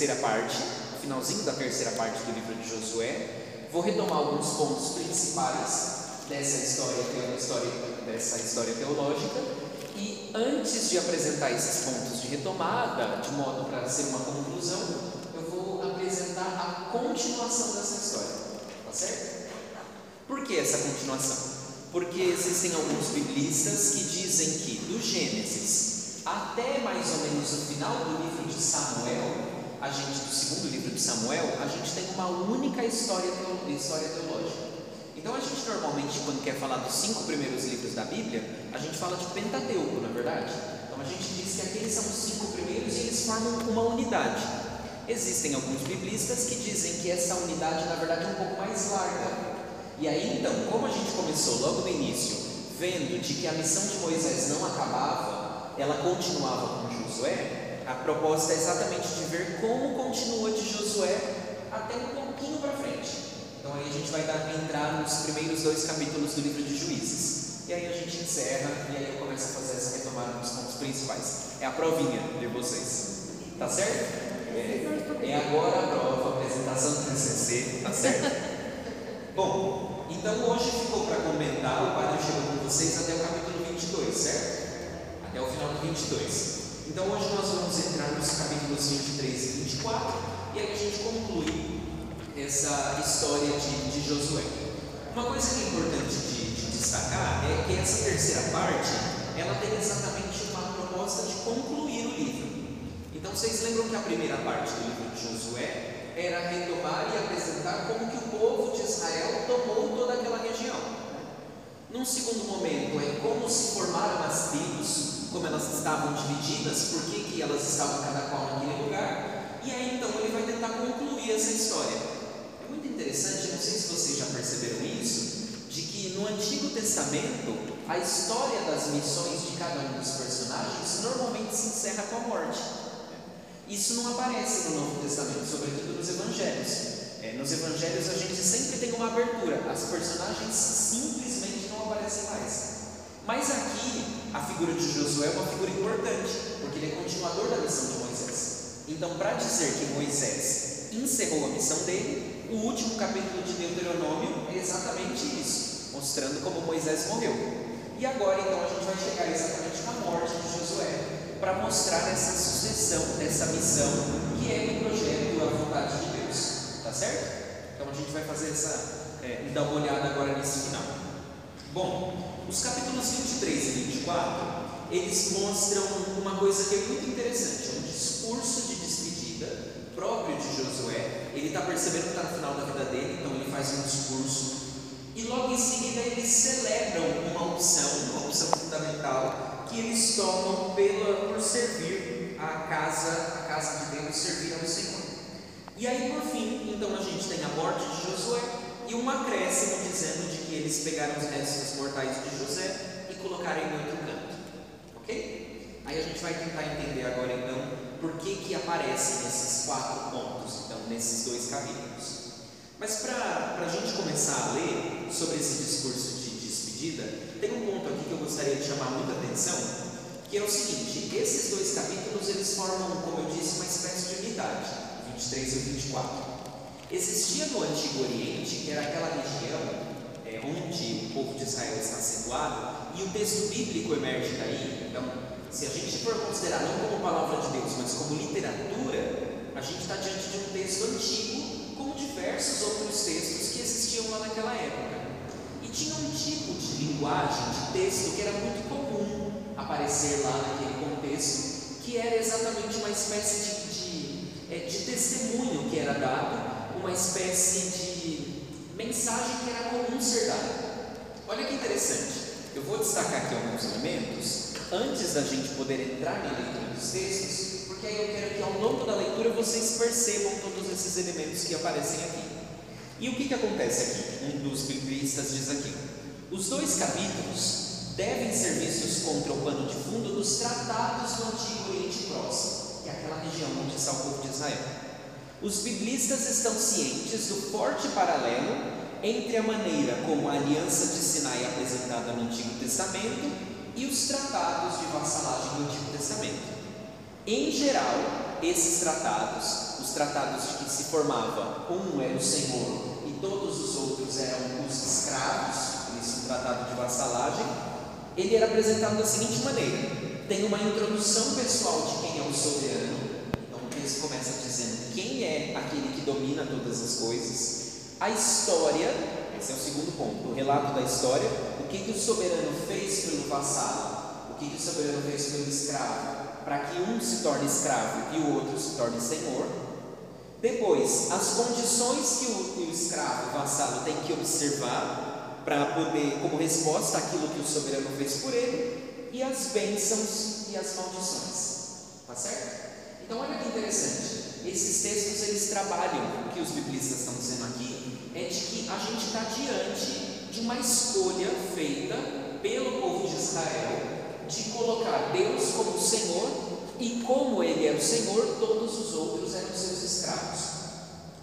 terceira parte, finalzinho da terceira parte do livro de Josué. Vou retomar alguns pontos principais dessa história, dessa história teológica. E antes de apresentar esses pontos de retomada, de modo para ser uma conclusão, eu vou apresentar a continuação dessa história, tá certo? Por que essa continuação? Porque existem alguns biblistas que dizem que do Gênesis até mais ou menos o final do livro de Samuel, a gente do segundo livro de Samuel, a gente tem uma única história, história teológica. Então a gente normalmente, quando quer falar dos cinco primeiros livros da Bíblia, a gente fala de Pentateuco, na verdade. Então a gente diz que aqueles são os cinco primeiros e eles formam uma unidade. Existem alguns biblistas que dizem que essa unidade, na verdade, é um pouco mais larga. E aí, então, como a gente começou logo no início, vendo de que a missão de Moisés não acabava, ela continuava com Josué, a proposta é exatamente de ver como continua de Josué até um pouquinho para frente. Então aí a gente vai dar, entrar nos primeiros dois capítulos do livro de Juízes. E aí a gente encerra e aí eu começo a fazer essa retomada dos pontos principais. É a provinha de vocês. Tá certo? É, é agora a prova, a apresentação do TCC, tá certo? Bom, então hoje ficou para comentar, o Padre chegou com vocês até o capítulo 22, certo? Até o final do 22. Então hoje nós vamos entrar nos capítulos 23 e 24 e aí a gente conclui essa história de, de Josué. Uma coisa que é importante de, de, destacar é que essa terceira parte ela tem exatamente uma proposta de concluir o livro. Então vocês lembram que a primeira parte do livro de Josué era retomar e apresentar como que o povo de Israel tomou toda aquela região. Num segundo momento é como se formaram as tribos, como elas estavam divididas, por que, que elas estavam cada qual naquele lugar. E aí então ele vai tentar concluir essa história. É muito interessante, não sei se vocês já perceberam isso, de que no Antigo Testamento a história das missões de cada um dos personagens normalmente se encerra com a morte. Isso não aparece no Novo Testamento, sobretudo nos Evangelhos. É, nos Evangelhos a gente sempre tem uma abertura, as personagens simplesmente não aparecem mais. Mas aqui a figura de Josué é uma figura importante, porque ele é continuador da missão de Moisés. Então, para dizer que Moisés encerrou a missão dele, o último capítulo de Deuteronômio é exatamente isso, mostrando como Moisés morreu. E agora então a gente vai chegar exatamente na morte de Josué, para mostrar essa sucessão dessa missão que é o projeto a vontade de Deus, tá certo? Então a gente vai fazer essa, é, dar uma olhada agora nesse final. Bom, os capítulos 23 e 24, eles mostram uma coisa que é muito interessante, é um discurso de despedida próprio de Josué. Ele está percebendo que está no final da vida dele, então ele faz um discurso. E logo em seguida eles celebram uma opção, uma opção fundamental, que eles tomam pela, por servir a casa, a casa de Deus, servir ao Senhor. E aí por fim, então a gente tem a morte de Josué e um acréscimo dizendo de que eles pegaram os restos mortais de José e colocaram em outro canto. Ok? Aí a gente vai tentar entender agora então por que, que aparecem esses quatro pontos, então, nesses dois capítulos. Mas para a gente começar a ler sobre esse discurso de despedida, tem um ponto aqui que eu gostaria de chamar muita atenção, que é o seguinte: esses dois capítulos eles formam, como eu disse, uma espécie de unidade, 23 e 24. Existia no Antigo Oriente, que era aquela região é, onde o povo de Israel está situado, e o texto bíblico emerge daí. Então, se a gente for considerar não como palavra de Deus, mas como literatura, a gente está diante de um texto antigo, como diversos outros textos que existiam lá naquela época. E tinha um tipo de linguagem, de texto, que era muito comum aparecer lá naquele contexto, que era exatamente uma espécie de, de, é, de testemunho que era dado uma espécie de mensagem que era comum ser dada. Olha que interessante. Eu vou destacar aqui alguns elementos antes da gente poder entrar na leitura dos textos, porque aí eu quero que ao longo da leitura vocês percebam todos esses elementos que aparecem aqui. E o que, que acontece aqui? Um dos biblistas diz aqui: os dois capítulos devem ser vistos contra o pano de fundo dos tratados do Antigo Oriente Próximo, que é aquela região onde está o povo de Israel. Os biblistas estão cientes do forte paralelo entre a maneira como a aliança de Sinai é apresentada no Antigo Testamento e os tratados de vassalagem do Antigo Testamento. Em geral, esses tratados, os tratados de que se formava um era o Senhor e todos os outros eram os escravos, por isso tratado de vassalagem, ele era apresentado da seguinte maneira: tem uma introdução pessoal de quem é o soberano, texto começa dizendo quem é aquele que domina todas as coisas, a história, esse é o segundo ponto, o relato da história, o que, que o soberano fez pelo vassalo, o que, que o soberano fez pelo escravo, para que um se torne escravo e o outro se torne senhor. Depois, as condições que o, o escravo, o vassalo, tem que observar para poder, como resposta àquilo que o soberano fez por ele, e as bênçãos e as maldições. Tá certo? Então olha que interessante, esses textos eles trabalham, o que os biblistas estão dizendo aqui, é de que a gente está diante de uma escolha feita pelo povo de Israel de colocar Deus como Senhor e como Ele era o Senhor, todos os outros eram seus escravos.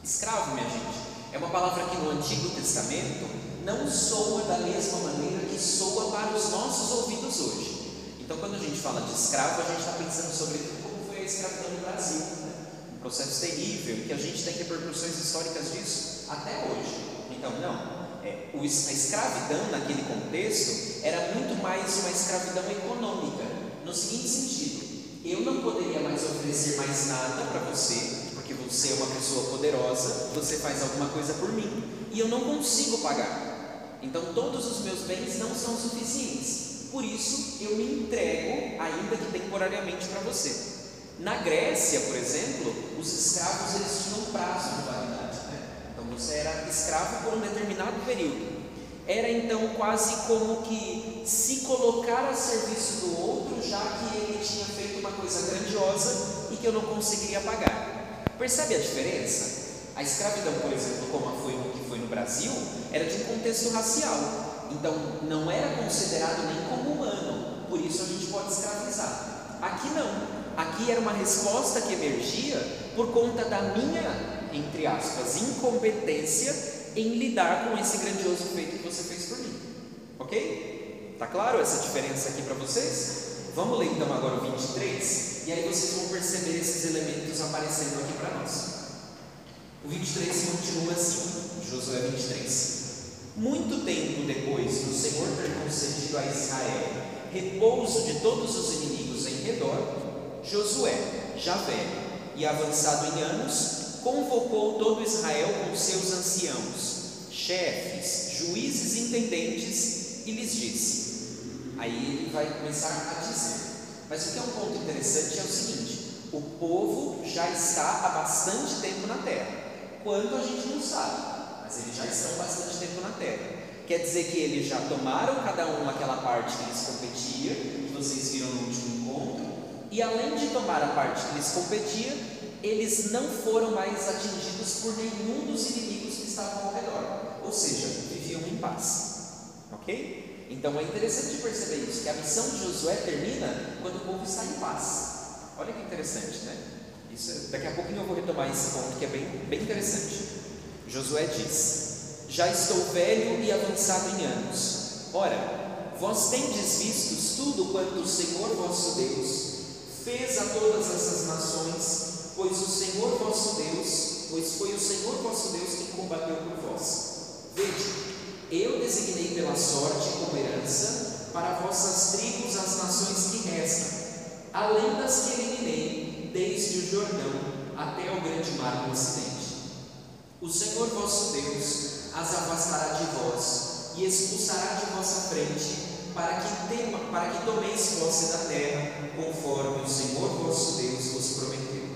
Escravo, minha gente, é uma palavra que no Antigo Testamento não soa da mesma maneira que soa para os nossos ouvidos hoje. Então, quando a gente fala de escravo, a gente está pensando sobre escravidão no Brasil. Né? Um processo terrível, que a gente tem repercussões históricas disso até hoje. Então, não. É, a escravidão naquele contexto era muito mais uma escravidão econômica, no seguinte sentido: eu não poderia mais oferecer mais nada para você, porque você é uma pessoa poderosa, você faz alguma coisa por mim, e eu não consigo pagar. Então, todos os meus bens não são suficientes. Por isso, eu me entrego, ainda que temporariamente, para você. Na Grécia, por exemplo, os escravos eles tinham prazo de validade. Você era escravo por um determinado período. Era então quase como que se colocar a serviço do outro, já que ele tinha feito uma coisa grandiosa e que eu não conseguiria pagar. Percebe a diferença? A escravidão, por exemplo, como foi o que foi no Brasil, era de um contexto racial. Então não era considerado nem como humano. Por isso a gente pode escravizar. Aqui não. Aqui era uma resposta que emergia por conta da minha, entre aspas, incompetência em lidar com esse grandioso feito que você fez por mim. Ok? Tá claro essa diferença aqui para vocês? Vamos ler então agora o 23 e aí vocês vão perceber esses elementos aparecendo aqui para nós. O 23 continua assim, Josué 23. Muito tempo depois do Senhor ter concedido a Israel repouso de todos os inimigos em redor, Josué, já velho e avançado em anos, convocou todo Israel com seus anciãos, chefes, juízes e intendentes e lhes disse. Aí ele vai começar a dizer. Mas o que é um ponto interessante é o seguinte: o povo já está há bastante tempo na terra. quanto a gente não sabe, mas eles já estão bastante tempo na terra. Quer dizer que eles já tomaram cada um aquela parte que lhes competia, que vocês viram no último e além de tomar a parte que lhes competia, eles não foram mais atingidos por nenhum dos inimigos que estavam ao redor, ou seja, viviam em paz. Ok? Então é interessante perceber isso, que a missão de Josué termina quando o povo está em paz. Olha que interessante, né? Isso, daqui a pouquinho eu vou retomar esse ponto que é bem, bem interessante. Josué diz: Já estou velho e avançado em anos. Ora, vós tendes visto tudo quanto o Senhor vosso Deus fez a todas essas nações, pois o Senhor vosso Deus, pois foi o Senhor vosso Deus quem combateu por vós. Veja, eu designei pela sorte como herança para vossas tribos as nações que restam, além das que eliminei, desde o Jordão até o grande mar do ocidente. O Senhor vosso Deus as afastará de vós e expulsará de vossa frente, para que, tema, para que tomeis posse da terra, conforme o Senhor vosso Deus vos prometeu.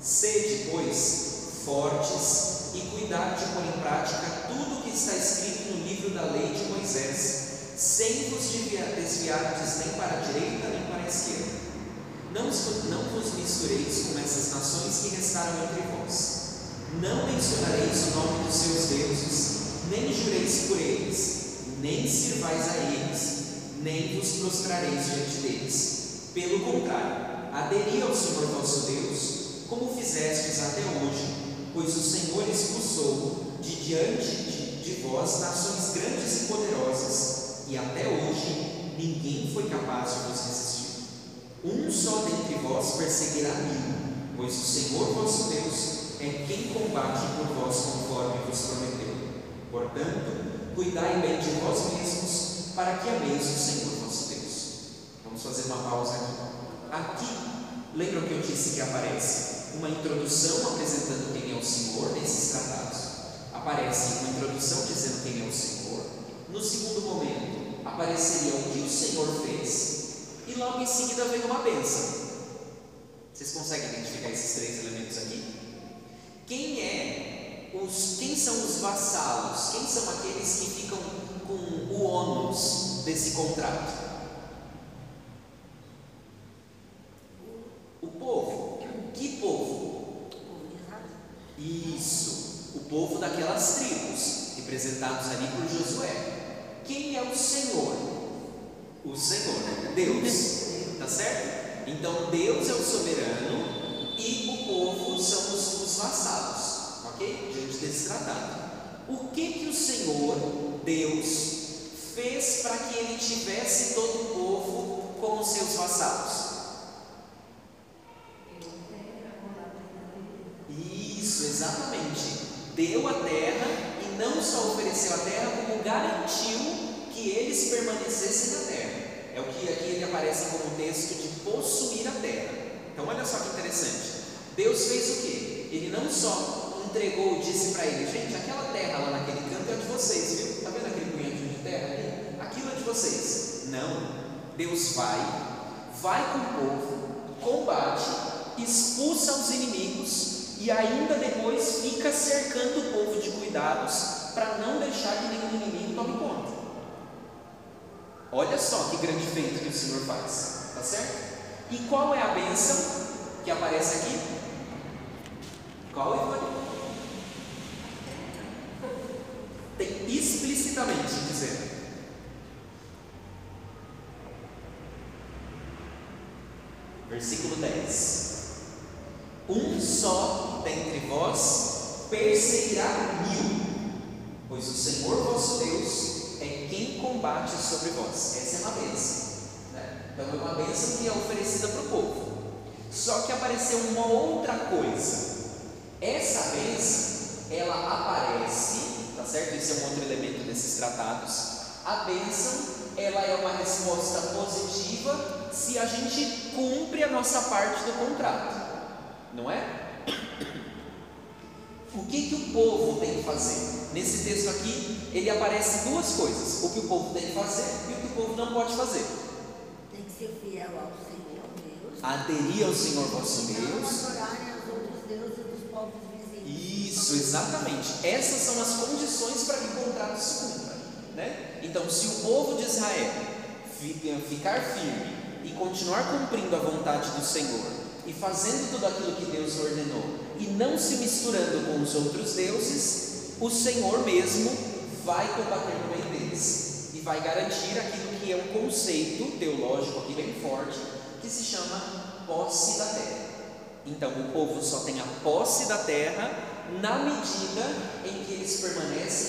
Sede, pois, fortes e cuidado de pôr em prática tudo o que está escrito no livro da lei de Moisés, sem vos desviardes nem para a direita nem para a esquerda. Não, não vos mistureis com essas nações que restaram entre vós. Não mencionareis o nome dos seus deuses, nem jureis por eles, nem sirvais a eles, nem vos prostrareis diante deles. Pelo contrário, aderi ao Senhor vosso Deus, como fizestes até hoje, pois o Senhor expulsou de diante de, de vós nações grandes e poderosas, e até hoje ninguém foi capaz de vos resistir. Um só dentre vós perseguirá mil, pois o Senhor vosso Deus é quem combate por vós conforme vos prometeu. Portanto, cuidai bem de vós mesmos, para que ameis o Senhor vosso Deus. Vamos fazer uma pausa aqui. Aqui, lembram que eu disse que aparece uma introdução apresentando quem é o Senhor nesses tratados? Aparece uma introdução dizendo quem é o Senhor. No segundo momento, apareceria o que o Senhor fez. E logo em seguida vem uma bênção. Vocês conseguem identificar esses três elementos aqui? Quem é os, quem são os vassalos? Quem são aqueles que ficam com o ônus desse contrato? O povo. Que povo? Isso, o povo daquelas tribos, representados ali por Josué. Quem é o Senhor? O Senhor, Deus, tá certo? Então Deus é o soberano e o povo são os, os vassalos, ok? Diante desse tratado. O que que o Senhor, Deus, fez para que ele tivesse todo o povo como seus vassalos? Isso, exatamente. Deu a terra e não só ofereceu a terra, como garantiu que eles permanecessem na terra. É o que aqui ele aparece como texto de possuir a terra. Então, olha só que interessante. Deus fez o que? Ele não só entregou disse para ele: gente, aquela terra lá naquele canto é de vocês, viu? Está vendo aquele punhadinho de terra ali? Aquilo é de vocês. Não. Deus vai, vai com o povo, combate, expulsa os inimigos e ainda depois fica cercando o povo de cuidados para não deixar que nenhum inimigo tome conta. Olha só que grande feito que o Senhor faz, tá certo? E qual é a bênção que aparece aqui? Qual é Tem explicitamente dizendo. Versículo 10. Um só dentre vós perseguirá mil, pois o Senhor vosso Deus é quem combate sobre vós. Essa é uma bênção. Né? Então é uma bênção que é oferecida para o povo. Só que apareceu uma outra coisa. Essa bênção, ela aparece, tá certo? Esse é um outro elemento desses tratados. A bênção, ela é uma resposta positiva se a gente cumpre a nossa parte do contrato não é? O que, que o povo tem que fazer? Nesse texto aqui, ele aparece duas coisas: o que o povo tem que fazer e o que o povo não pode fazer. Tem que ser fiel ao Senhor Deus. Aderir ao Senhor vosso Não Deus. adorarem aos outros deuses dos povos vizinhos. Isso, exatamente. Essas são as condições para que o contrato se cumpra. Né? Então, se o povo de Israel ficar firme e continuar cumprindo a vontade do Senhor e fazendo tudo aquilo que Deus ordenou e não se misturando com os outros deuses, o Senhor mesmo vai combater no meio deles e vai garantir aquilo que é um conceito teológico aqui bem forte que se chama posse da terra. Então o povo só tem a posse da terra na medida em que eles permanecem.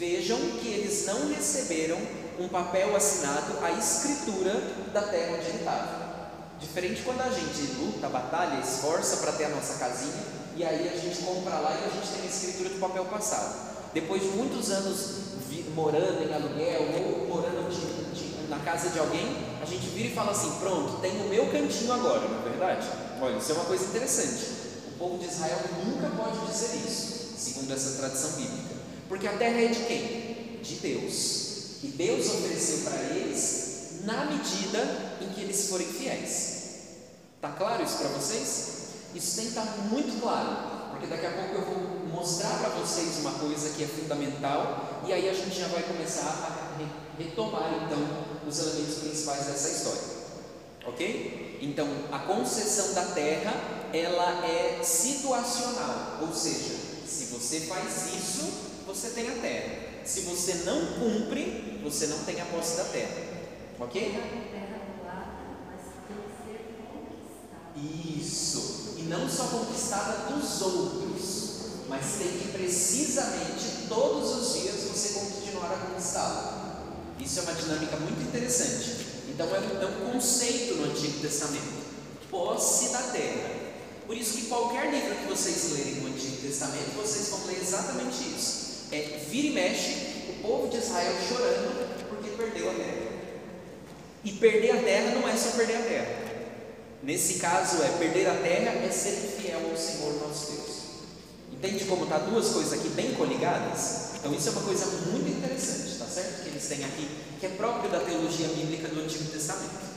Vejam que eles não receberam um papel assinado a escritura da terra estava. Diferente quando a gente luta, batalha, esforça para ter a nossa casinha e aí a gente compra lá e a gente tem a escritura do papel passado. Depois de muitos anos morando em aluguel ou morando de, de, na casa de alguém, a gente vira e fala assim: pronto, tem o meu cantinho agora, não é verdade? Olha, isso é uma coisa interessante. O povo de Israel nunca pode dizer isso, segundo essa tradição bíblica, porque a terra é de quem? De Deus. E Deus ofereceu para eles na medida em que eles forem fiéis. Tá claro isso para vocês? Isso tem que estar tá muito claro, porque daqui a pouco eu vou mostrar para vocês uma coisa que é fundamental e aí a gente já vai começar a retomar então os elementos principais dessa história. Ok? Então, a concessão da terra, ela é situacional, ou seja, se você faz isso, você tem a terra. Se você não cumpre, você não tem a posse da terra. Ok? Isso. E não só conquistada dos outros, mas tem que precisamente todos os dias você continuar a conquistá-la. Isso é uma dinâmica muito interessante. Então é um, é um conceito no Antigo Testamento, posse da terra. Por isso que qualquer livro que vocês lerem no Antigo Testamento, vocês vão ler exatamente isso. É vira e mexe o povo de Israel chorando porque perdeu a terra. E perder a terra não é só perder a terra. Nesse caso é perder a terra é ser fiel ao Senhor nosso Deus. Entende como está duas coisas aqui bem coligadas? Então isso é uma coisa muito interessante, tá certo? Que eles têm aqui, que é próprio da teologia bíblica do Antigo Testamento.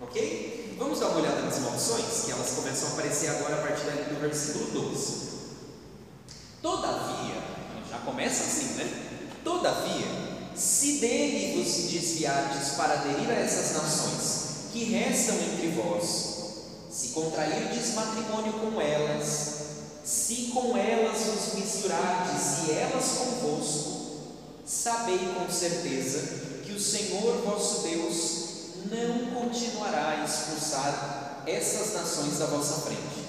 Ok? Vamos dar uma olhada nas maldições, que elas começam a aparecer agora a partir do versículo 12. Todavia, começa assim, né? Todavia, se dele vos desviardes para aderir a essas nações que restam entre vós, se contrairdes matrimônio com elas, se com elas vos misturardes e elas convosco, sabei com certeza que o Senhor vosso Deus não continuará a expulsar essas nações da vossa frente.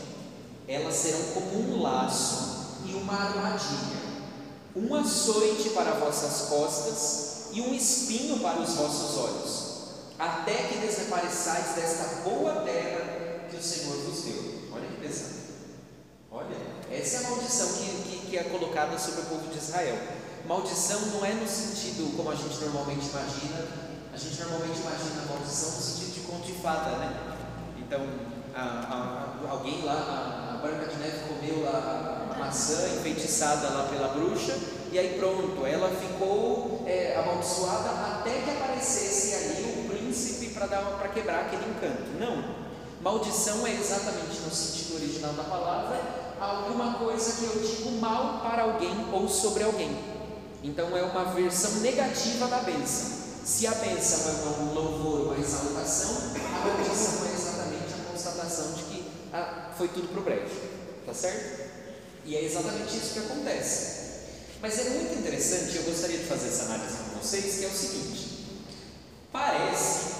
Elas serão como um laço e uma armadilha, um açoite para vossas costas e um espinho para os vossos olhos, até que desapareçais desta boa terra que o Senhor vos deu. Olha que pesado. Olha, essa é a maldição que, que, que, é colocada sobre o povo de Israel. Maldição não é no sentido como a gente normalmente imagina, a gente normalmente imagina a maldição no sentido de conto de fada, né? Então, a, a, alguém lá, a, a Branca de Neve comeu lá maçã enfeitiçada lá pela bruxa, e aí pronto, ela ficou é, amaldiçoada até que aparecesse ali o príncipe para quebrar aquele encanto. Não. Maldição é exatamente no sentido original da palavra alguma coisa que eu digo mal para alguém ou sobre alguém. Então é uma versão negativa da bênção. Se a bênção é um louvor, uma exaltação, a maldição é exatamente a constatação de que ah, foi tudo para o brejo. Tá certo? E é exatamente isso que acontece. Mas é muito interessante, eu gostaria de fazer essa análise com vocês, que é o seguinte: parece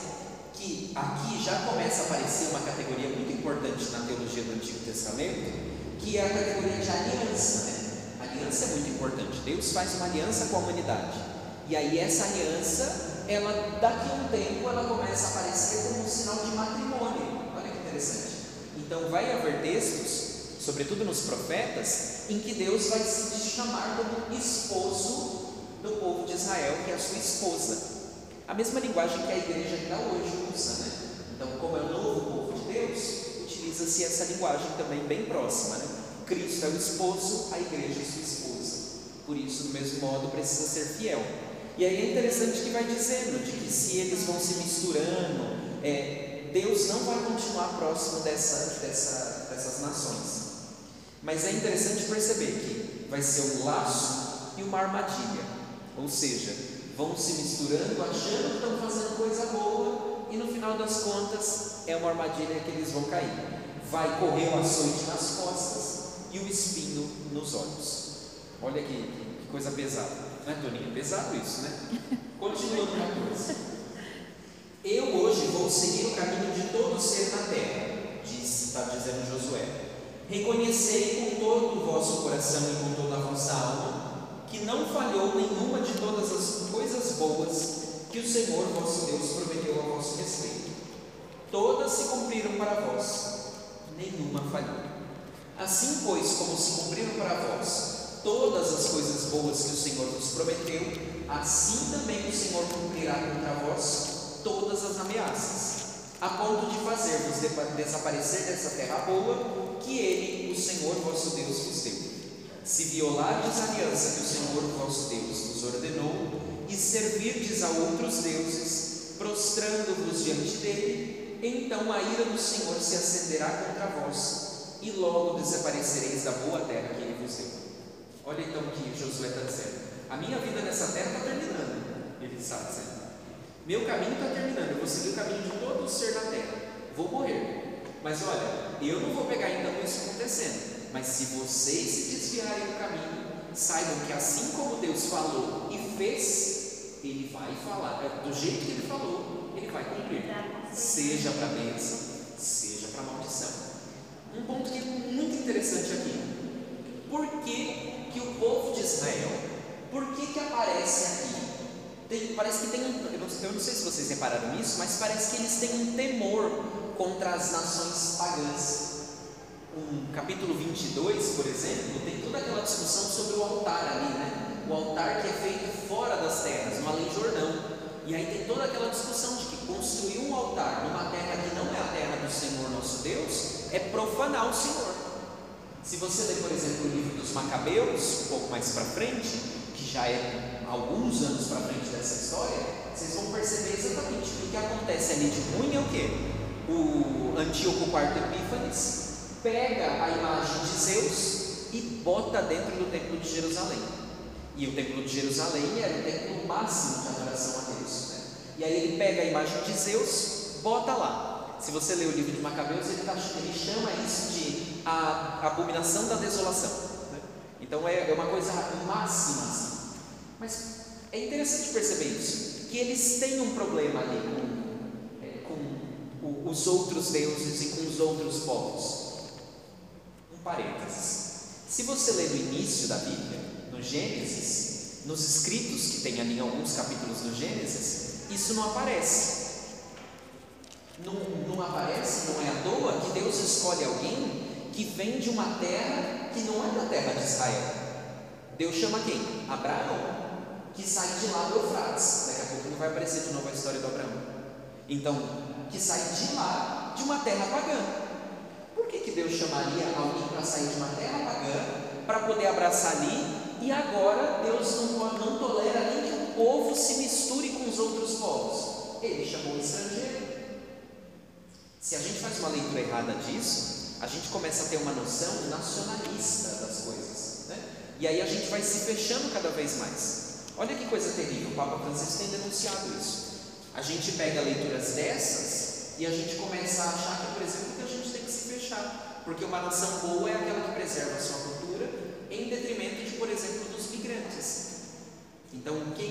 que aqui já começa a aparecer uma categoria muito importante na teologia do Antigo Testamento, que é a categoria de aliança. Né? Aliança é muito importante. Deus faz uma aliança com a humanidade. E aí essa aliança, ela daqui a um tempo, ela começa a aparecer como um sinal de matrimônio. Olha que interessante. Então vai haver textos, sobretudo nos profetas, em que Deus vai se chamar como esposo do povo de Israel, que é a sua esposa. A mesma linguagem que a igreja ainda hoje usa, né? Então, como é o novo povo de Deus, utiliza-se essa linguagem também bem próxima. Né? Cristo é o esposo, a igreja é sua esposa. Por isso, do mesmo modo, precisa ser fiel. E aí é interessante que vai dizendo de que se eles vão se misturando, é, Deus não vai continuar próximo dessa, dessa, dessas nações. Mas é interessante perceber que vai ser um laço e uma armadilha, ou seja, vão se misturando, achando que estão fazendo coisa boa e no final das contas é uma armadilha que eles vão cair. Vai correr o açoite nas costas e o espinho nos olhos. Olha que, que coisa pesada, não é, Toninho? Pesado isso, né? Continuando no 14. Eu hoje vou seguir o caminho de todo ser na terra, diz, está dizendo Josué. Reconhecei com todo o vosso coração e com toda a vossa alma que não falhou nenhuma de todas as coisas boas que o Senhor vosso Deus prometeu a vosso respeito. Todas se cumpriram para vós, nenhuma falhou. Assim, pois, como se cumpriram para vós todas as coisas boas que o Senhor vos prometeu, assim também o Senhor cumprirá contra vós todas as ameaças, a ponto de fazer-vos desaparecer dessa terra boa que Ele, o Senhor vosso Deus, vos deu. Se violardes a aliança que o Senhor vosso Deus vos ordenou, e servirdes a outros deuses, prostrando-vos diante dele, então a ira do Senhor se acenderá contra vós, e logo desaparecereis da boa terra que ele vos deu. Olha então o que Josué está dizendo. A minha vida nessa terra está terminando, ele está dizendo. Meu caminho está terminando, eu vou seguir o caminho de todo o ser na terra. Vou morrer. Mas olha, eu não vou pegar ainda com isso acontecendo. Mas se vocês se desviarem do caminho, saibam que assim como Deus falou e fez, Ele vai falar. É, do jeito que Ele falou, Ele vai cumprir. Seja para bênção, seja para maldição. Um ponto que é muito interessante aqui. Por que, que o povo de Israel, por que, que aparece aqui? Tem, parece que tem um. Eu não, eu não sei se vocês repararam nisso, mas parece que eles têm um temor contra as nações pagãs. Um capítulo 22, por exemplo, tem toda aquela discussão sobre o altar ali, né? O altar que é feito fora das terras, no Além Jordão. E aí tem toda aquela discussão de que construir um altar numa terra que não é a terra do Senhor nosso Deus é profanar o Senhor. Se você ler, por exemplo, o livro dos Macabeus, um pouco mais para frente, que já é alguns anos para frente dessa história, vocês vão perceber exatamente o que acontece ali de ruim é o quê? O Antíoco IV Epífanes pega a imagem de Zeus e bota dentro do templo de Jerusalém. E o templo de Jerusalém era o templo máximo de adoração a Deus. Né? E aí ele pega a imagem de Zeus, bota lá. Se você ler o livro de Macabeus, ele, tá, ele chama isso de a abominação da desolação. Né? Então é, é uma coisa máxima assim. Mas é interessante perceber isso, que eles têm um problema ali com, é, com os outros deuses e com os outros povos. Um parênteses. Se você ler no início da Bíblia, no Gênesis, nos escritos que tem ali alguns capítulos do Gênesis, isso não aparece. Não, não aparece, não é à toa que Deus escolhe alguém que vem de uma terra que não é da terra de Israel. Deus chama quem? Abraão que sai de lá do Eufrates. Daqui a pouco não vai aparecer de novo a história do Abraão. Então, que sai de lá, de uma terra pagã. Por que, que Deus chamaria alguém para sair de uma terra pagã, para poder abraçar ali, e agora Deus não, não tolera nem que o povo se misture com os outros povos? Ele chamou o estrangeiro. Se a gente faz uma leitura errada disso, a gente começa a ter uma noção nacionalista das coisas. Né? E aí a gente vai se fechando cada vez mais. Olha que coisa terrível, o Papa Francisco tem denunciado isso. A gente pega leituras dessas e a gente começa a achar que, por exemplo, que a gente tem que se fechar, porque uma nação boa é aquela que preserva a sua cultura em detrimento de, por exemplo, dos migrantes. Então, quem,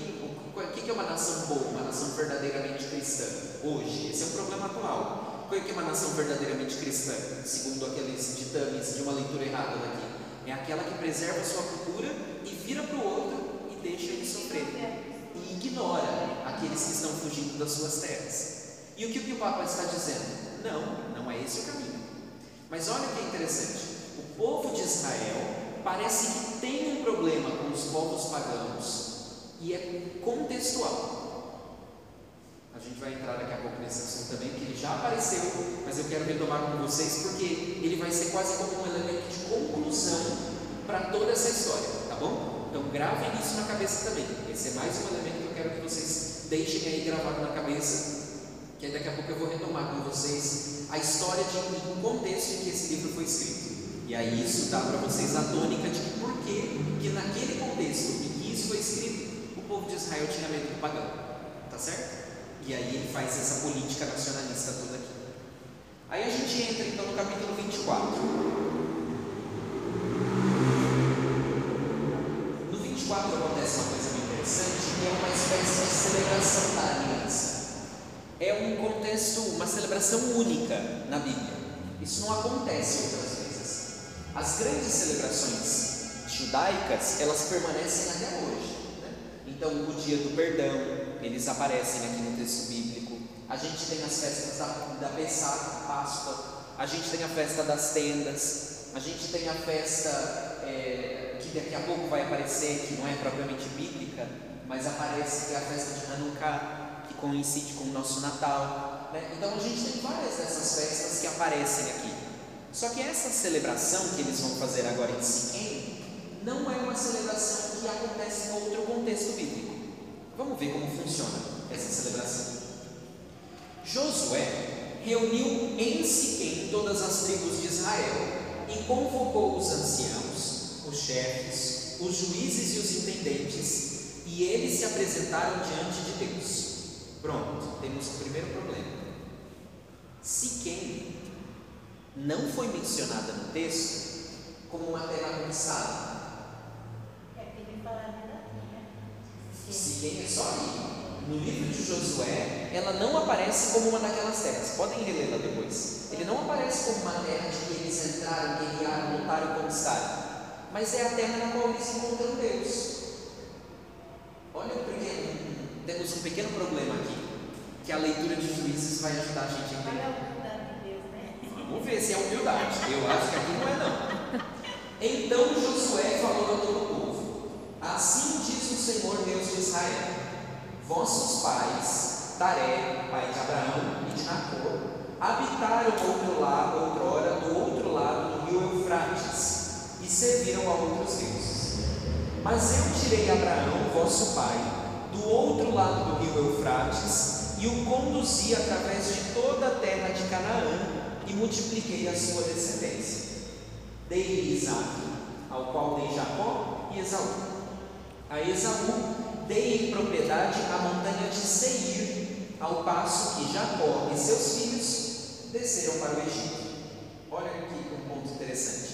o que é uma nação boa, uma nação verdadeiramente cristã? Hoje, esse é um problema atual. O que é uma nação verdadeiramente cristã, segundo aqueles ditames de uma leitura errada daqui? É aquela que preserva a sua cultura e vira para o outro deixa ele sofrer e ignora aqueles que estão fugindo das suas terras. E o que o Papa está dizendo? Não, não é esse o caminho. Mas olha que é interessante: o povo de Israel parece que tem um problema com os povos pagãos e é contextual. A gente vai entrar daqui a pouco nesse assunto também, que ele já apareceu, mas eu quero retomar com vocês porque ele vai ser quase como um elemento de conclusão para toda essa história, tá bom? Então gravem isso na cabeça também. Esse é mais um elemento que eu quero que vocês deixem aí gravado na cabeça, que daqui a pouco eu vou retomar com vocês a história de um contexto em que esse livro foi escrito. E aí isso dá para vocês a tônica de por que, que naquele contexto em que isso foi escrito, o povo de Israel tinha medo do pagão. Tá certo? E aí ele faz essa política nacionalista toda aqui. Aí a gente entra então no capítulo 24. 24 acontece uma coisa muito interessante, que é uma espécie de celebração da aliança. É um contexto, uma celebração única na Bíblia. Isso não acontece outras vezes. As grandes celebrações judaicas, elas permanecem até hoje. Né? Então, o dia do perdão, eles aparecem aqui no texto bíblico. A gente tem as festas da, da Pessah, Páscoa. A gente tem a festa das tendas. A gente tem a festa daqui a pouco vai aparecer, que não é propriamente bíblica, mas aparece que é a festa de Hanukkah, que coincide com o nosso Natal. Né? Então a gente tem várias dessas festas que aparecem aqui. Só que essa celebração que eles vão fazer agora em Siquém não é uma celebração que acontece em outro contexto bíblico. Vamos ver como funciona essa celebração. Josué reuniu em Siquém todas as tribos de Israel e convocou os anciãos, os chefes, os juízes e os intendentes, e eles se apresentaram diante de Deus. Pronto, temos o primeiro problema. Siquém não foi mencionada no texto como uma terra. É né? Siquém é só ali. No livro de Josué, ela não aparece como uma daquelas terras. Podem relê-la depois. Ele não aparece como uma terra de que eles entraram, guerrearam, lutaram e conquistaram. Mas é a terra na qual eles encontram Deus. Olha, porque temos um pequeno problema aqui. Que a leitura de juízes vai ajudar a gente a entender. né? Vamos ver se é humildade. Eu acho que aqui não é não. Então Josué falou a todo o povo: Assim diz o Senhor Deus de Israel: Vossos pais, Taré, pai de Abraão e de Nacor, habitaram outro lado, outrora, do outro lado do rio Eufrates, serviram a outros deuses. Mas eu tirei Abraão, vosso pai, do outro lado do rio Eufrates, e o conduzi através de toda a terra de Canaã, e multipliquei a sua descendência. Dei-lhe Isaac, ao qual dei Jacó e Esaú. A Esaú dei em propriedade a montanha de Seir, ao passo que Jacó e seus filhos desceram para o Egito. Olha aqui um ponto interessante.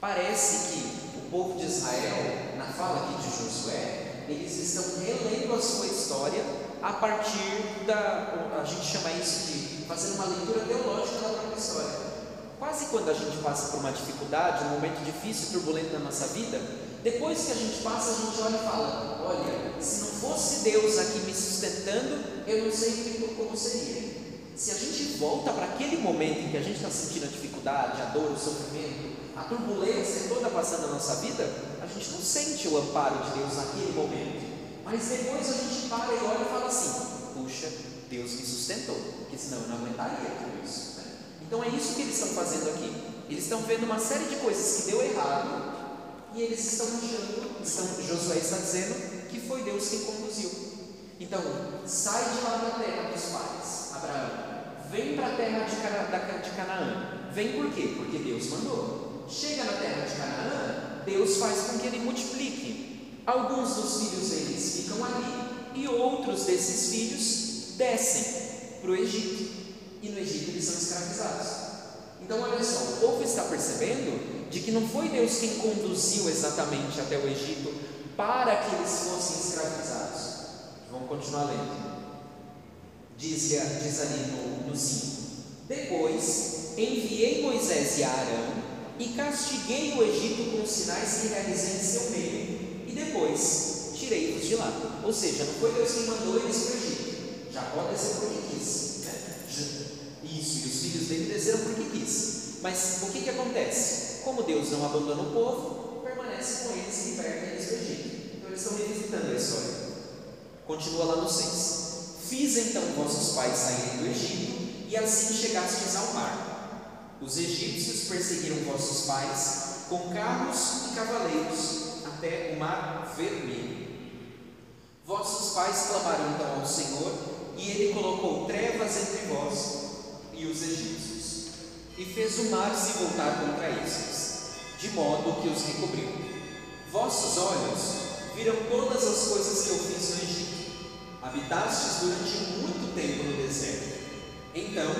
Parece que o povo de Israel, na fala aqui de Josué, eles estão relendo a sua história a partir da. A gente chama isso de fazer uma leitura teológica da própria história. Quase quando a gente passa por uma dificuldade, um momento difícil, turbulento na nossa vida, depois que a gente passa, a gente olha e fala: Olha, se não fosse Deus aqui me sustentando, eu não sei como seria. Se a gente volta para aquele momento em que a gente está sentindo a dificuldade, a dor, o sofrimento, a turbulência toda passando na nossa vida, a gente não sente o amparo de Deus naquele momento. Mas depois a gente para e olha e fala assim: Puxa, Deus me sustentou, porque senão eu não aguentaria tudo isso. Então é isso que eles estão fazendo aqui. Eles estão vendo uma série de coisas que deu errado e eles estão achando, Josué está dizendo que foi Deus quem conduziu. Então, sai de lá da terra dos pais, Abraão, vem para a terra de, Cana, de Canaã. Vem por quê? Porque Deus mandou. Chega na terra de Canaã, Deus faz com que ele multiplique. Alguns dos filhos deles ficam ali e outros desses filhos descem para o Egito. E no Egito eles são escravizados. Então, olha só, o povo está percebendo de que não foi Deus quem conduziu exatamente até o Egito para que eles fossem escravizados. Vamos continuar lendo. Diz, diz ali no, no 5: Depois enviei Moisés e Arão e castiguei o Egito com os sinais que realizei em seu meio, e depois tirei-os de lá. Ou seja, não foi Deus quem mandou eles para o Egito. Jacó desceu porque quis. Né? Isso, e os filhos dele desceram porque quis. Mas o que, que acontece? Como Deus não abandona o povo, permanece com eles e liberta eles do Egito. Então eles estão revisitando a história. Continua lá no 6. Fiz então vossos pais saírem do Egito, e assim chegastes ao mar. Os egípcios perseguiram vossos pais com carros e cavaleiros até o mar vermelho. Vossos pais clamaram então ao Senhor, e ele colocou trevas entre vós e os egípcios. e fez o mar se voltar contra estes, de modo que os recobriu. Vossos olhos viram todas as coisas que eu fiz no Egito. Habitastes durante muito tempo no deserto. Então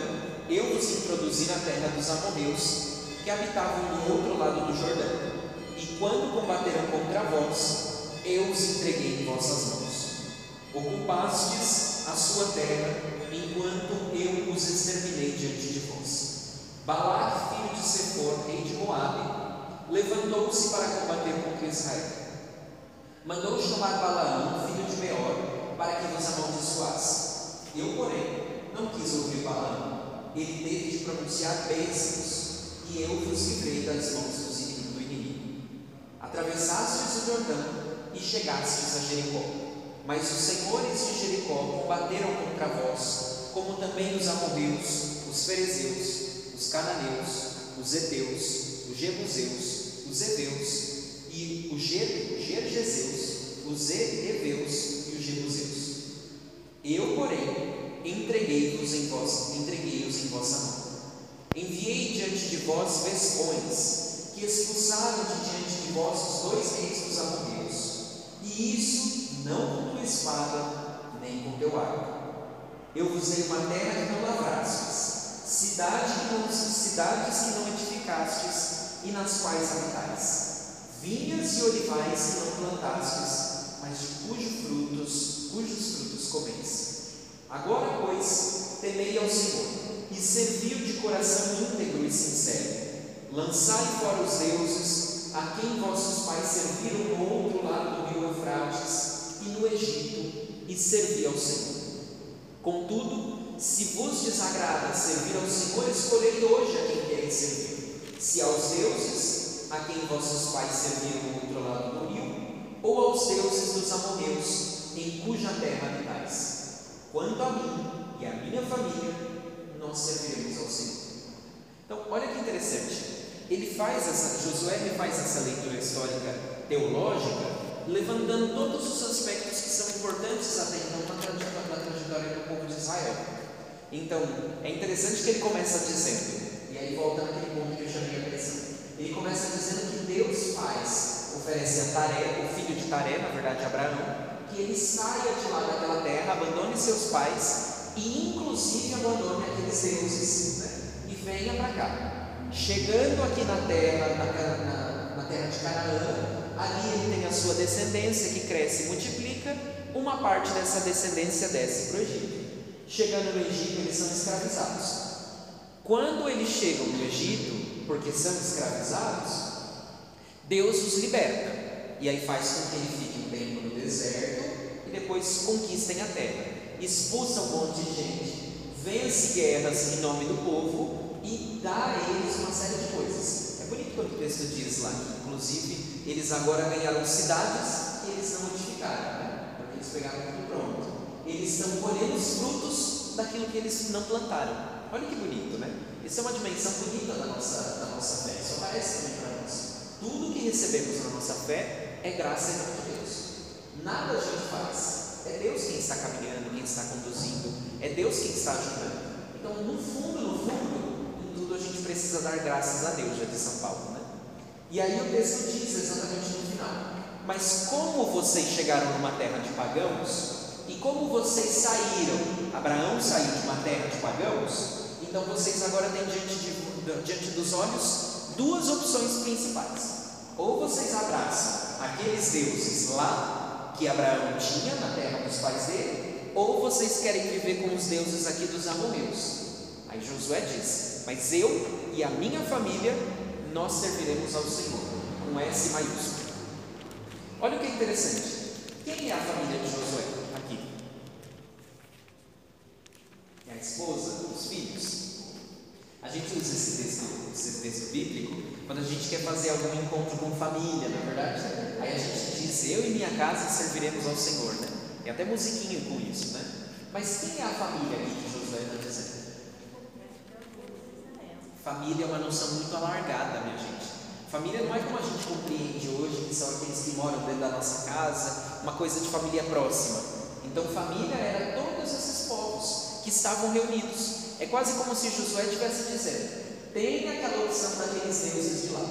eu vos introduzi na terra dos amorreus, que habitavam do outro lado do Jordão. E quando combateram contra vós, eu os entreguei em vossas mãos. Ocupastes a sua terra, enquanto eu os exterminei diante de vós. Balac, filho de Sefor, rei de Moabe, levantou-se para combater contra Israel. Mandou chamar Balaão, filho de Beor, para que vos amaldiçoasse. Eu, porém, não quis ouvir Balaão. Ele teve de pronunciar bênçãos, e eu vos livrei das mãos do inimigo. Atravessastes o Jordão e chegastes a Jericó. Mas os senhores de Jericó combateram contra vós, como também os amorreus, os ferezeus, os cananeus, os heteus, os jebuseus, os heveus e os gergeseus, os heveus jebuseus. Eu, porém, entreguei-vos em vós, entreguei-os em vossa mão. Enviei diante de vós vescões, que expulsaram de diante de vós os dois reis dos amorreus, e isso não com tua espada, nem com teu arco. Eu vos dei uma terra que não lavrastes, cidade cidades que não edificastes e nas quais habitais, vinhas e olivais que não plantastes, mas cujos frutos, cujos frutos comeis. Agora, pois, temei ao Senhor e serviu de coração íntegro e sincero. Lançai fora os deuses a quem vossos pais serviram no outro lado do rio Eufrates e no Egito, e servi ao Senhor. Contudo, se vos desagrada servir ao Senhor, escolhei hoje a quem quereis servir: se aos deuses a quem vossos pais serviram no outro lado do rio, ou aos deuses dos amorreus, em cuja terra habitais. Quanto a mim e a minha família, nós serviremos ao Senhor. Então, olha que interessante. Ele faz essa, Josué faz essa leitura histórica teológica, levantando todos os aspectos que são importantes até então na trajetória do povo de Israel. Então, é interessante que ele começa dizendo, e aí volta naquele ponto que eu chamei a atenção. Ele começa dizendo que Deus faz, oferece a Taré, o filho de Taré, na verdade Abraão, que ele saia de lá daquela terra, abandone seus pais e inclusive abandone aqueles deuses né? e venha para cá. Chegando aqui na terra, na, na, na terra de Canaã, ali ele tem a sua descendência que cresce e multiplica, uma parte dessa descendência desce para o Egito. Chegando no Egito, eles são escravizados. Quando eles chegam no Egito, porque são escravizados, Deus os liberta. E aí faz com que eles fiquem um tempo no deserto e depois conquistem a terra. Expulsa um monte de gente, vence guerras em nome do povo e dá a eles uma série de coisas. É bonito quando o texto diz lá que, inclusive, eles agora ganharam cidades que eles não edificaram, né? porque eles pegaram tudo pronto eles estão colhendo os frutos daquilo que eles não plantaram. Olha que bonito, né? Isso é uma dimensão bonita da nossa, da nossa fé. Isso aparece também. Tudo que recebemos na nossa fé é graça de Deus. Nada a gente faz. É Deus quem está caminhando, quem está conduzindo. É Deus quem está ajudando. Então, no fundo, no fundo, em tudo a gente precisa dar graças a Deus, já de São Paulo, né? E aí o texto diz exatamente no final: Mas como vocês chegaram numa terra de pagãos, e como vocês saíram, Abraão saiu de uma terra de pagãos, então vocês agora têm diante, de, diante dos olhos duas opções principais. Ou vocês abraçam aqueles deuses lá que Abraão tinha na terra dos pais dele, ou vocês querem viver com os deuses aqui dos amorreus. Aí Josué diz: Mas eu e a minha família, nós serviremos ao Senhor, com S maiúsculo. Olha o que é interessante. Quem é a família de Josué? é a esposa, os filhos. A gente usa esse texto, esse texto bíblico quando a gente quer fazer algum encontro com família, na é verdade. Aí a gente diz: Eu e minha casa serviremos ao Senhor, né? E até musiquinha com isso, né? Mas quem é a família aqui que Josué está dizendo? Família é uma noção muito alargada, minha gente. Família não é como a gente compreende hoje, que são aqueles que moram dentro da nossa casa, uma coisa de família próxima. Então, família era todos esses povos que estavam reunidos. É quase como se Josué estivesse dizendo: Tem aquela opção daqueles deuses de lá.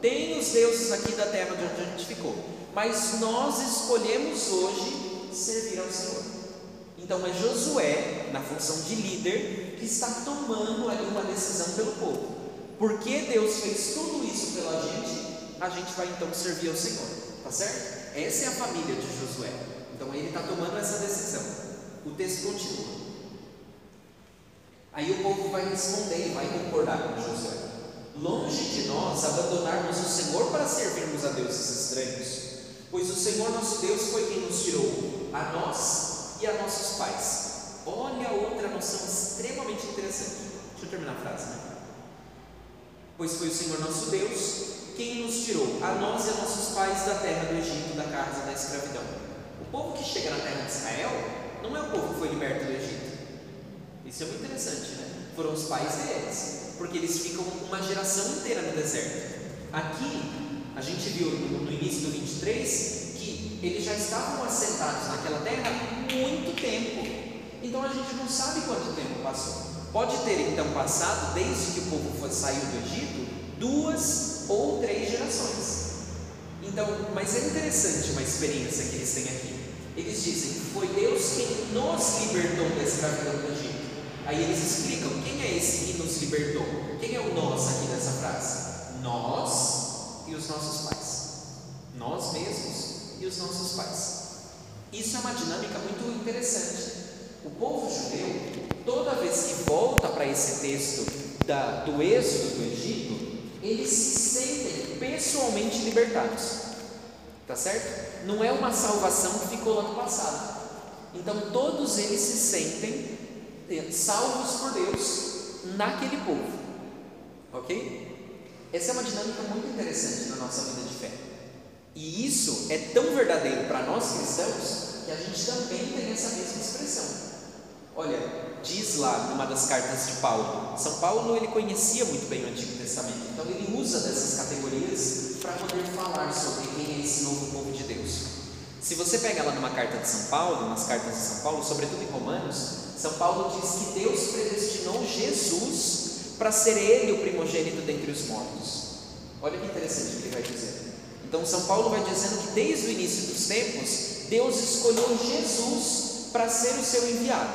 Tem os deuses aqui da terra de onde a gente ficou. Mas nós escolhemos hoje servir ao Senhor. Então é Josué, na função de líder, que está tomando ali uma decisão pelo povo. Porque Deus fez tudo isso pela gente, a gente vai então servir ao Senhor. Tá certo? Essa é a família de Josué. Então ele está tomando essa decisão. O texto continua. Aí o povo vai responder e vai concordar com Josué. Longe de nós abandonarmos o Senhor para servirmos a deuses estranhos, pois o Senhor nosso Deus foi quem nos tirou, a nós e a nossos pais. Olha outra noção extremamente interessante. Deixa eu terminar a frase, né? Pois foi o Senhor nosso Deus quem nos tirou, a nós e a nossos pais, da terra do Egito, da casa da escravidão. O povo que chega na terra de Israel não é o povo que foi liberto do Egito. Isso é muito interessante, né? Foram os pais deles, porque eles ficam uma geração inteira no deserto. Aqui, a gente viu no, no início do 23 que eles já estavam assentados naquela terra há muito tempo. Então a gente não sabe quanto tempo passou. Pode ter então passado, desde que o povo foi, saiu do Egito, duas ou três gerações. Então, mas é interessante uma experiência que eles têm aqui. Eles dizem: Foi Deus quem nos libertou da escravidão do Egito. Aí eles explicam quem é esse que nos libertou. Quem é o nós aqui nessa frase? Nós e os nossos pais. Nós mesmos e os nossos pais. Isso é uma dinâmica muito interessante. O povo judeu, toda vez que volta para esse texto da, do êxodo do Egito, eles se sentem pessoalmente libertados. Tá certo? Não é uma salvação que ficou lá no passado. Então todos eles se sentem salvos por Deus naquele povo. Ok? Essa é uma dinâmica muito interessante na nossa vida de fé. E isso é tão verdadeiro para nós cristãos que a gente também tem essa mesma expressão. Olha, diz lá numa das cartas de Paulo, São Paulo ele conhecia muito bem o Antigo Testamento, então ele usa dessas categorias para poder falar sobre quem é esse novo povo de Deus. Se você pega lá numa carta de São Paulo, nas cartas de São Paulo, sobretudo em Romanos, São Paulo diz que Deus predestinou Jesus para ser ele o primogênito dentre os mortos. Olha que interessante o que ele vai dizer. Então São Paulo vai dizendo que desde o início dos tempos, Deus escolheu Jesus para ser o seu enviado,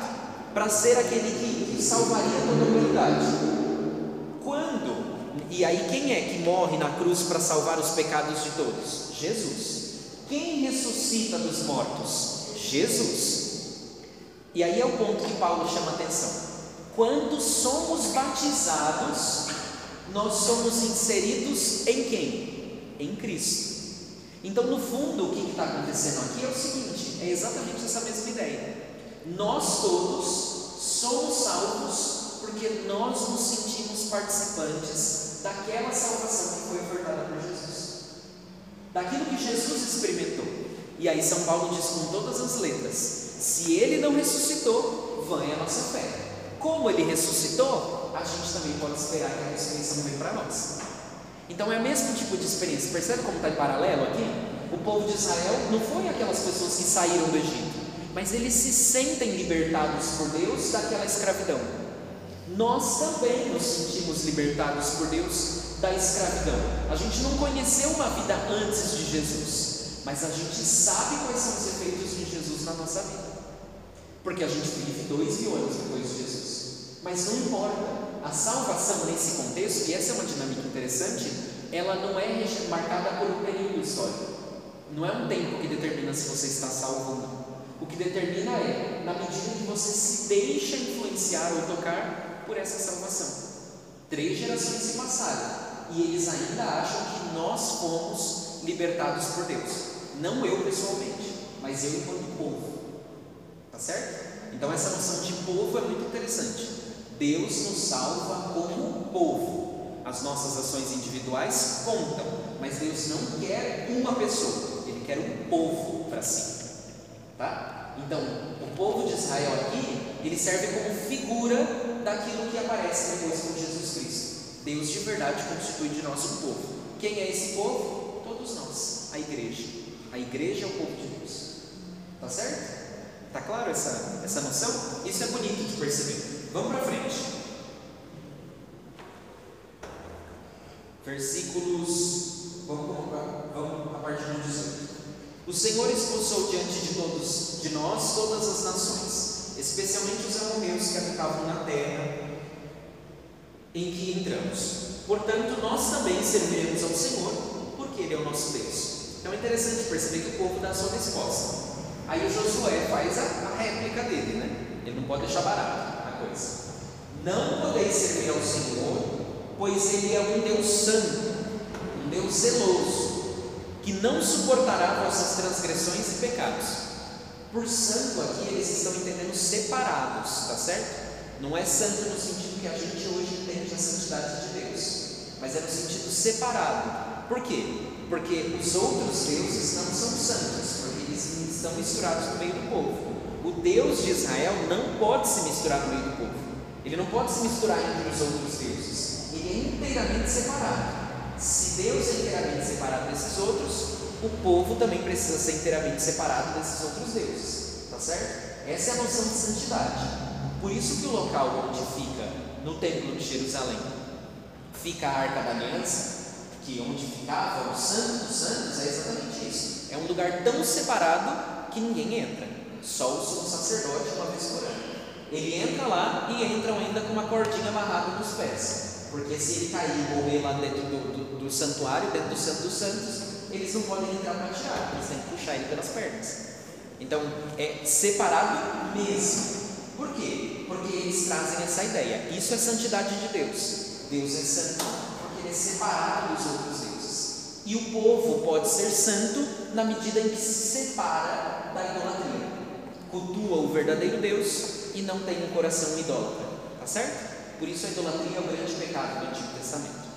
para ser aquele que, que salvaria toda a humanidade. Quando? E aí quem é que morre na cruz para salvar os pecados de todos? Jesus. Quem ressuscita dos mortos? Jesus. E aí é o ponto que Paulo chama atenção. Quando somos batizados, nós somos inseridos em quem? Em Cristo. Então, no fundo, o que está acontecendo aqui é o seguinte: é exatamente essa mesma ideia. Nós todos somos salvos porque nós nos sentimos participantes daquela salvação que foi ofertada por Jesus daquilo que Jesus experimentou. E aí São Paulo diz com todas as letras: se ele não ressuscitou, vã é a nossa fé. Como ele ressuscitou, a gente também pode esperar que a ressurreição venha para nós. Então é o mesmo tipo de experiência. Percebe como está em paralelo aqui? O povo de Israel não foi aquelas pessoas que saíram do Egito, mas eles se sentem libertados por Deus daquela escravidão. Nós também nos sentimos libertados por Deus da escravidão. A gente não conheceu uma vida antes de Jesus, mas a gente sabe quais são os efeitos de Jesus na nossa vida, porque a gente vive dois mil anos depois de Jesus. Mas não importa, a salvação nesse contexto, e essa é uma dinâmica interessante, ela não é marcada por um período histórico, não é um tempo que determina se você está salvo ou não. O que determina é na medida que você se deixa influenciar ou tocar por essa salvação. Três gerações se passaram e eles ainda acham que nós fomos libertados por Deus. Não eu pessoalmente, mas eu enquanto povo. Tá certo? Então essa noção de povo é muito interessante. Deus nos salva como povo. As nossas ações individuais contam, mas Deus não quer uma pessoa, Ele quer um povo para si. Tá? Então, o povo de Israel aqui, ele serve como figura daquilo que aparece depois com Jesus Cristo. Deus de verdade constitui de um povo. Quem é esse povo? Todos nós, a igreja. A igreja é o povo de Deus. Tá certo? Tá claro essa, essa noção? Isso é bonito de perceber. Vamos para frente. versículos. Vamos, vamos, vamos a partir do 18. O Senhor expulsou diante de todos de nós todas as nações, especialmente os amorreus que habitavam na terra em que entramos. Portanto, nós também serviremos ao Senhor, porque Ele é o nosso Deus. Então é interessante perceber que o povo dá a sua resposta. Aí o Josué faz a, a réplica dele, né? Ele não pode deixar barato a coisa. Não podeis servir ao Senhor, pois Ele é um Deus santo, um Deus zeloso, que não suportará vossas transgressões e pecados. Por santo aqui eles estão entendendo separados, tá certo? Não é santo no sentido que a gente hoje entende a santidade de Deus, mas é no sentido separado. Por quê? Porque os outros deuses não são santos, porque eles estão misturados no meio do povo. O Deus de Israel não pode se misturar no meio do povo. Ele não pode se misturar entre os outros deuses. Ele é inteiramente separado. Se Deus é inteiramente separado desses outros, o povo também precisa ser inteiramente separado desses outros deuses. Tá certo? Essa é a noção de santidade. Por isso que o local onde fica, no templo de Jerusalém, fica a arca da aliança, que onde ficava o santo dos santos, é exatamente isso. É um lugar tão separado que ninguém entra. Só o sumo sacerdote uma vez por ano. Ele entra lá e entram ainda com uma cordinha amarrada nos pés. Porque se ele cair e morrer lá dentro do, do, do santuário, dentro do santo dos santos, eles não podem entrar para tirar, eles têm que puxar ele pelas pernas. Então é separado mesmo. Por quê? Porque eles trazem essa ideia. Isso é santidade de Deus. Deus é santo porque ele é separado dos outros deuses. E o povo pode ser santo na medida em que se separa da idolatria. Cultua o verdadeiro Deus e não tem um coração idólatra. Tá certo? Por isso a idolatria é o grande pecado do Antigo Testamento.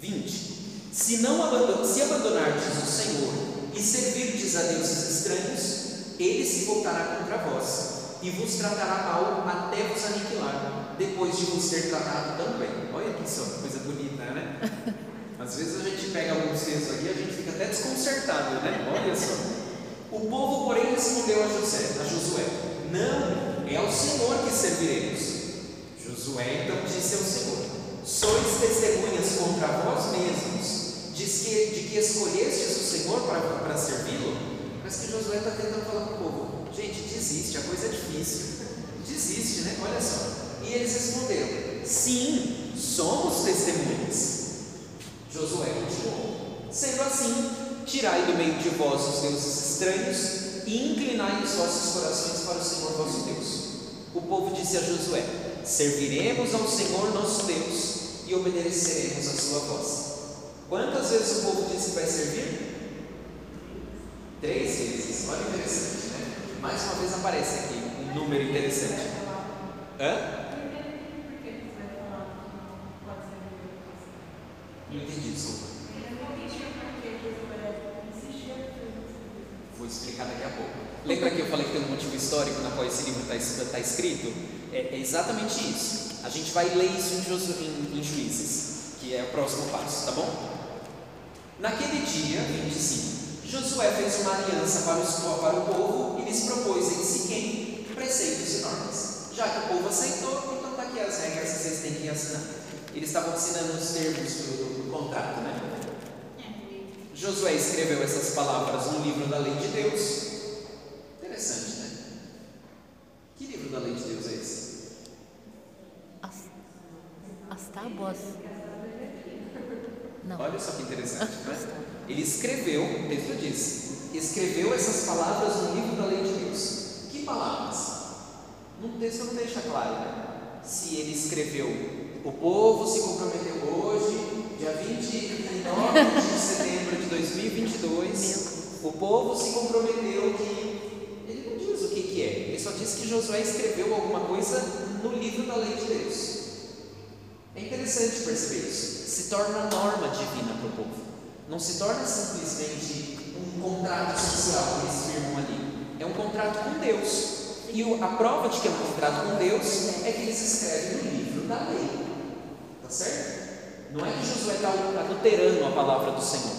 20. Se não abandon se abandonardes o Senhor e servirdes a deuses estranhos, ele se voltará contra vós e vos tratará mal até vos aniquilar, depois de vos ter tratado tão bem. Olha que só, coisa bonita, né? Às vezes a gente pega alguns textos aqui e a gente fica até desconcertado, né? Olha só. O povo, porém, respondeu a José, a Josué: Não, é ao Senhor que serviremos. Josué então disse ao Senhor: Sois testemunhas contra vós mesmos de que, de que escolhestes o Senhor para, para servi-lo? Mas que Josué está tentando falar para o povo: Gente, desiste, a coisa é difícil. Desiste, né? Olha só. E eles responderam: Sim, somos testemunhas. Josué continuou: Sendo assim, tirai do meio de vós os deuses estranhos e inclinai os vossos corações para o Senhor vosso Deus. O povo disse a Josué: Serviremos ao Senhor nosso Deus e obedeceremos a sua voz. Quantas vezes o povo disse que vai servir? Três vezes. Olha interessante, né? Mais uma vez aparece aqui um número interessante. Hã? Não entendi, desculpa. Vou explicar daqui a pouco. Lembra que eu falei que tem um motivo histórico na qual esse livro está tá escrito? É, é, exatamente isso. A gente vai ler isso em, em, em Juízes, que é o próximo passo, tá bom? Naquele dia, 25, Josué fez uma aliança para, os, para o povo e lhes propôs em Siquém preceitos e normas. Já que o povo aceitou, então está aqui as regras que vocês têm que assinar. Eles estavam assinando os termos do, do, do contrato, né? Josué escreveu essas palavras no livro da lei de Deus. Interessante, né? Que livro da lei de Deus é esse? As, as tábuas. Não. Olha só que interessante, né? Ele escreveu, o texto diz, escreveu essas palavras no livro da lei de Deus. Que palavras? No texto não deixa claro, né? Se ele escreveu, o povo se comprometeu hoje, dia 29 de setembro de 2022, o povo se comprometeu que. Ele não diz o que, que é, ele só diz que Josué escreveu alguma coisa no livro da lei de Deus. É interessante perceber isso. Se torna norma divina para o povo. Não se torna simplesmente um contrato social que eles firmam ali. É um contrato com Deus. E a prova de que é um contrato com Deus é que eles escrevem no livro da lei. Tá certo? Não é que Josué está adulterando a palavra do Senhor,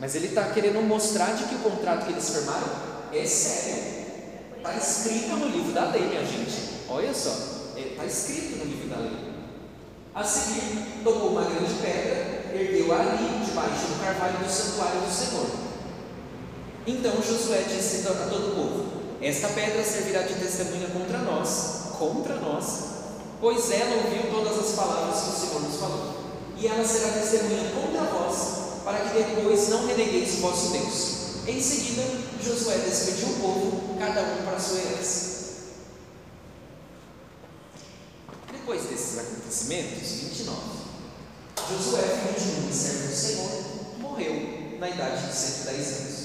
mas ele está querendo mostrar de que o contrato que eles firmaram é sério. Está escrito no livro da lei, minha gente. Olha só, está escrito no livro da lei. A seguir, tomou uma grande pedra, ergueu a carvalho do santuário do Senhor. Então Josué disse a todo o povo: Esta pedra servirá de testemunha contra nós, contra nós, pois ela ouviu todas as palavras que o Senhor nos falou, e ela será testemunha contra vós, para que depois não renegueis o vosso Deus. Em seguida, Josué despediu o povo, cada um para a sua herança. Depois desses acontecimentos, 29, Josué, filho de Nun, servo do Senhor, morreu na idade de 110 anos.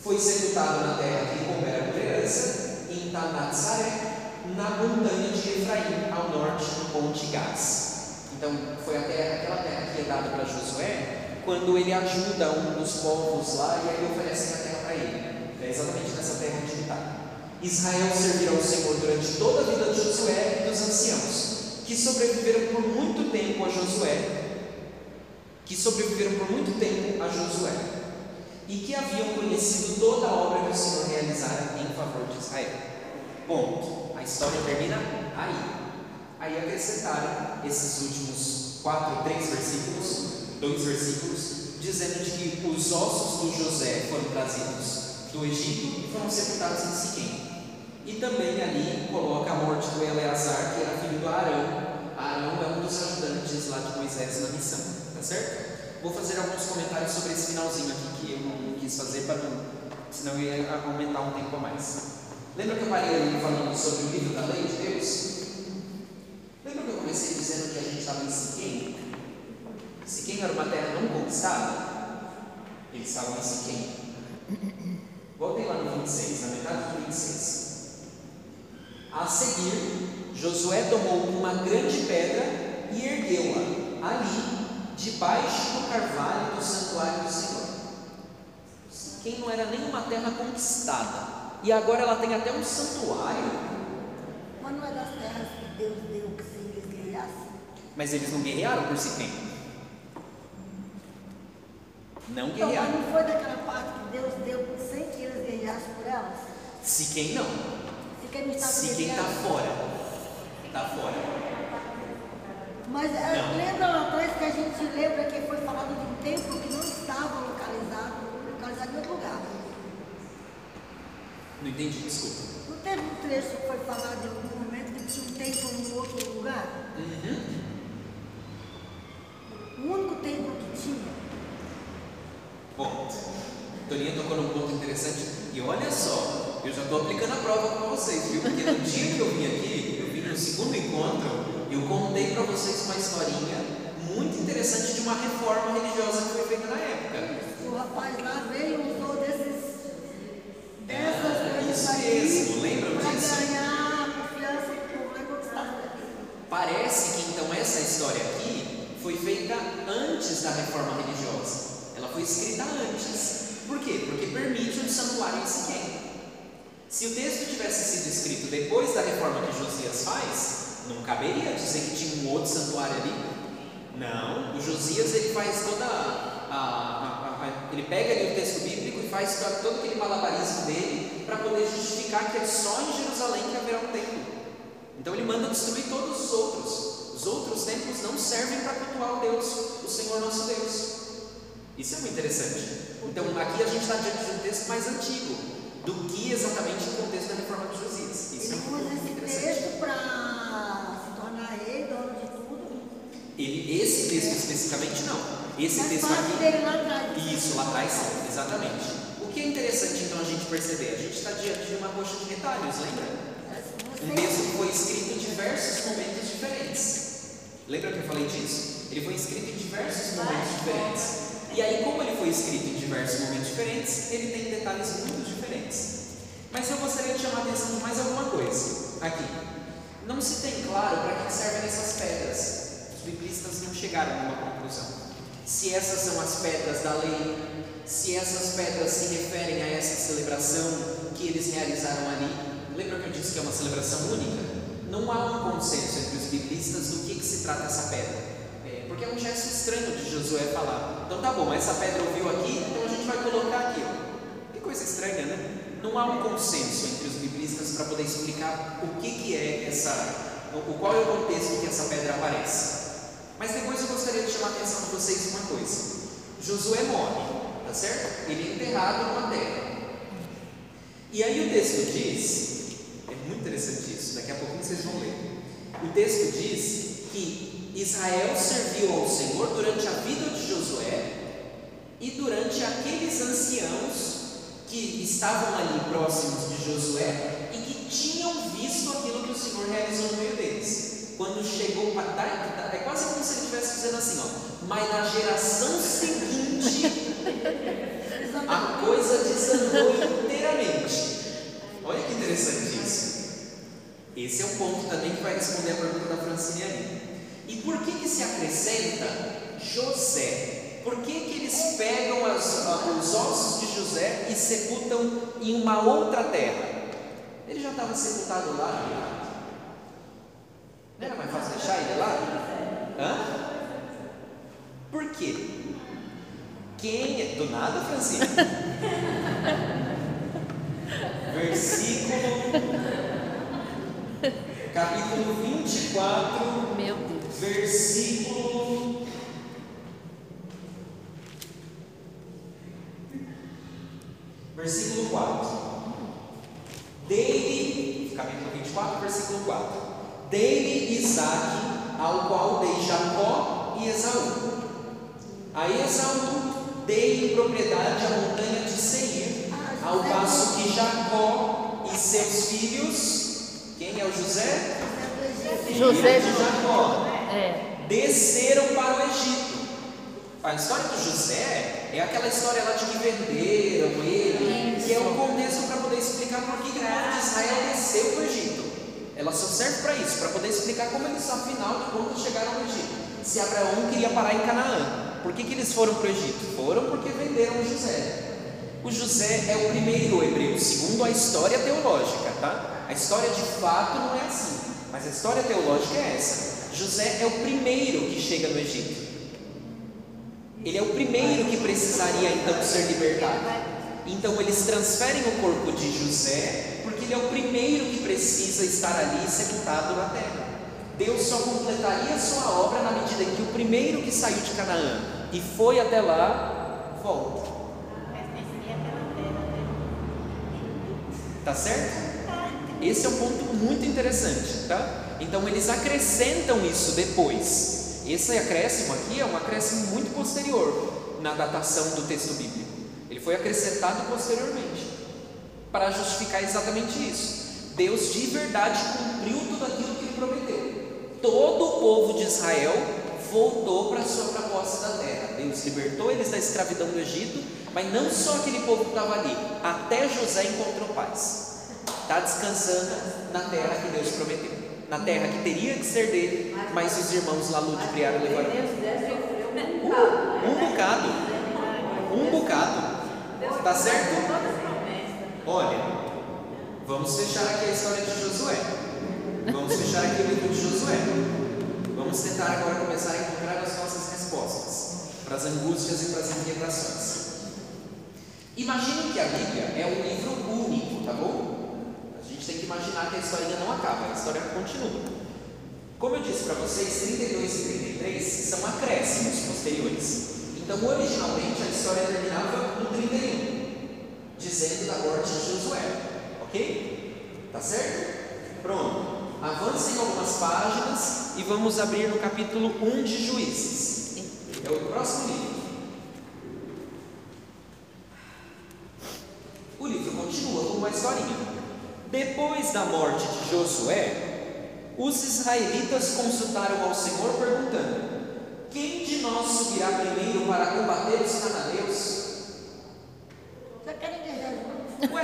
Foi sepultado na terra que coubera por herança, em Tanatzaré, na montanha de Efraim, ao norte do Monte Gás. Então, foi a terra, aquela terra que é dada para Josué, quando ele ajuda um dos povos lá e aí oferecem a terra para ele. É exatamente nessa terra onde ele está. Israel servirá ao Senhor durante toda a vida de Josué e dos anciãos, que sobreviveram por muito tempo a Josué, que sobreviveram por muito tempo a Josué, e que haviam conhecido toda a obra que o Senhor realizara em favor de Israel. Ponto. A história termina aí. Aí acrescentaram esses últimos quatro, três versículos, dois versículos, dizendo de que os ossos do José foram trazidos do Egito e foram sepultados em Siquém. E também ali coloca a morte do Eleazar, que era filho do Arão. Arão é um dos ajudantes lá de Moisés na missão, tá certo? Vou fazer alguns comentários sobre esse finalzinho aqui que eu não quis fazer para não, senão ia aumentar um tempo a mais. Lembra que eu parei ali falando sobre o livro da lei de Deus? Lembra que eu comecei dizendo que a gente estava em Siquém? Siquém era uma terra não conquistada? Eles estavam em Siquém. Voltem lá no 26, na metade do 26. A seguir, Josué tomou uma grande pedra e ergueu-a ali, debaixo do carvalho do santuário do Senhor. Siquém não era nem uma terra conquistada. E agora ela tem até um santuário. Mas não é das terras que Deus deu que se eles guerreassem. Mas eles não guerrearam por Siquém. Não Então, mas guerrearam. não foi daquela parte que Deus deu sem que eles guerreassem por elas? Siquém não. Se quem não estava Siquém está guerreando. fora. Está fora. Mas é, Não. lembra lá atrás que a gente lembra que foi falado de um templo que não estava localizado, localizado em outro lugar. Não entendi, desculpa. Não teve um trecho que foi falado em algum momento que tinha um templo em outro lugar? Uhum. O único templo que tinha. Bom, Toninha tocou num ponto interessante. E olha só, eu já estou aplicando a prova para vocês, viu? Porque no dia que eu vim aqui, eu vim no segundo encontro, eu contei para vocês uma historinha muito interessante de uma reforma religiosa que foi feita na época. O rapaz lá veio e usou desses, dessas É, coisas isso aí mesmo, lembram para disso? ganhar a confiança do povo lá e conquistar. Parece que então essa história aqui foi feita antes da reforma religiosa. Ela foi escrita antes. Por quê? Porque permite um santuário em Siquém. Se o texto tivesse sido escrito depois da reforma que Josias faz, não caberia dizer que tinha um outro santuário ali. Não, o Josias ele faz toda a, a- a- ele pega ali o texto bíblico e faz to- todo aquele malabarismo dele para poder justificar que é só em Jerusalém que haverá um templo. Então ele manda destruir todos os outros. Os outros templos não servem para cultuar o Deus, o Senhor nosso Deus. Isso é muito interessante. Então aqui a gente está diante de um texto mais antigo do que exatamente o contexto da reforma de Josias. Isso é Ele um usa ponto esse texto para se tornar rei, dono de tudo. Ele, esse texto especificamente não. Esse Mas texto aqui. dele lá atrás. Isso, lá atrás sim, exatamente. O que é interessante então a gente perceber? A gente está diante de uma coxa de retalhos, lembra? Um texto que foi escrito em diversos momentos diferentes. Lembra que eu falei disso? Ele foi escrito em diversos momentos diferentes. E aí, como ele foi escrito em diversos momentos diferentes, ele tem detalhes muito diferentes. Mas eu gostaria de chamar a atenção de mais alguma coisa aqui. Não se tem claro para que servem essas pedras. Os biblistas não chegaram a uma conclusão. Se essas são as pedras da lei, se essas pedras se referem a essa celebração que eles realizaram ali. Lembra que eu disse que é uma celebração única? Não há um consenso entre os biblistas do trata essa pedra. É, porque é um gesto estranho de Josué falar. Então tá bom, essa pedra ouviu aqui, então a gente vai colocar aqui. Ó. Que coisa estranha, né? Não há um consenso entre os biblistas para poder explicar o que, que é essa, o, qual é o contexto em que essa pedra aparece. Mas depois eu gostaria de chamar a atenção de vocês uma coisa. Josué morre, tá certo? Ele é enterrado numa terra. E aí o texto diz, é muito interessante isso, daqui a pouquinho vocês vão ler. O texto diz que Israel serviu ao Senhor durante a vida de Josué e durante aqueles anciãos que estavam ali próximos de Josué e que tinham visto aquilo que o Senhor realizou no meio deles. Quando chegou para dar, é quase como se ele estivesse dizendo assim, ó, mas na geração seguinte a coisa desandou inteiramente. Olha que interessante isso. Esse é um ponto também que vai responder a pergunta da Francine ali. E por que que se acrescenta José? Por que, que eles pegam as, os ossos de José e sepultam em uma outra terra? Ele já estava sepultado lá. Não era mais fácil deixar ele lá? Hã? Por quê? Quem é. Do nada, Francisco? Versículo. Capítulo 24. Meu Deus. Versículo. Versículo 4. Dei-lhe, capítulo 24, versículo 4. Dei-lhe Isaac, ao qual dei Jacó e Esaú. A Esaú dei em propriedade a montanha de Seir, ao passo que Jacó e seus filhos, quem é o José? José Filho de Jacó É. desceram para o Egito. A história do José é aquela história lá de que venderam ele, que é o contexto para poder explicar por que que o povo de Israel desceu para o Egito. Ela só serve para isso, para poder explicar como eles, afinal de contas, chegaram ao Egito. Se Abraão queria parar em Canaã, por que, que eles foram para o Egito? Foram porque venderam o José. O José é o primeiro hebreu, segundo a história teológica, tá? A história de fato não é assim, mas a história teológica é essa. José é o primeiro que chega no Egito. Ele é o primeiro que precisaria então ser libertado. Então eles transferem o corpo de José, porque ele é o primeiro que precisa estar ali sepultado na terra. Deus só completaria a sua obra na medida que o primeiro que saiu de Canaã e foi até lá, volta. Tá certo? Esse é um ponto muito interessante, tá? Então eles acrescentam isso depois. Esse acréscimo aqui é um acréscimo muito posterior na datação do texto bíblico. Ele foi acrescentado posteriormente para justificar exatamente isso. Deus de verdade cumpriu tudo aquilo que ele prometeu. Todo o povo de Israel voltou para a sua proposta da terra. Deus libertou eles da escravidão do Egito, mas não só aquele povo que estava ali, até José encontrou paz. Está descansando na terra que Deus prometeu, na terra que teria que ser dele, mas os irmãos lá ludibriaram e levaram. Uh, um bocado, um bocado, tá certo? Olha, vamos fechar aqui a história de Josué. Vamos fechar aqui o livro de Josué. Vamos tentar agora começar a encontrar as nossas respostas para as angústias e para as inquietações. Imagine que a Bíblia é um livro único, tá bom? A gente tem que imaginar que a história não acaba, a história continua. Como eu disse para vocês, 32 e 33 são acréscimos posteriores. Então, originalmente, a história terminava no 31, dizendo da morte de Josué. Ok? Tá certo? Pronto. Avancem algumas páginas e vamos abrir no capítulo 1 de Juízes. É o próximo livro. O livro continua com uma historinha. Depois da morte de Josué, os israelitas consultaram ao Senhor perguntando: Quem de nós subirá primeiro para combater os cananeus? Guerrear juntos. Ué,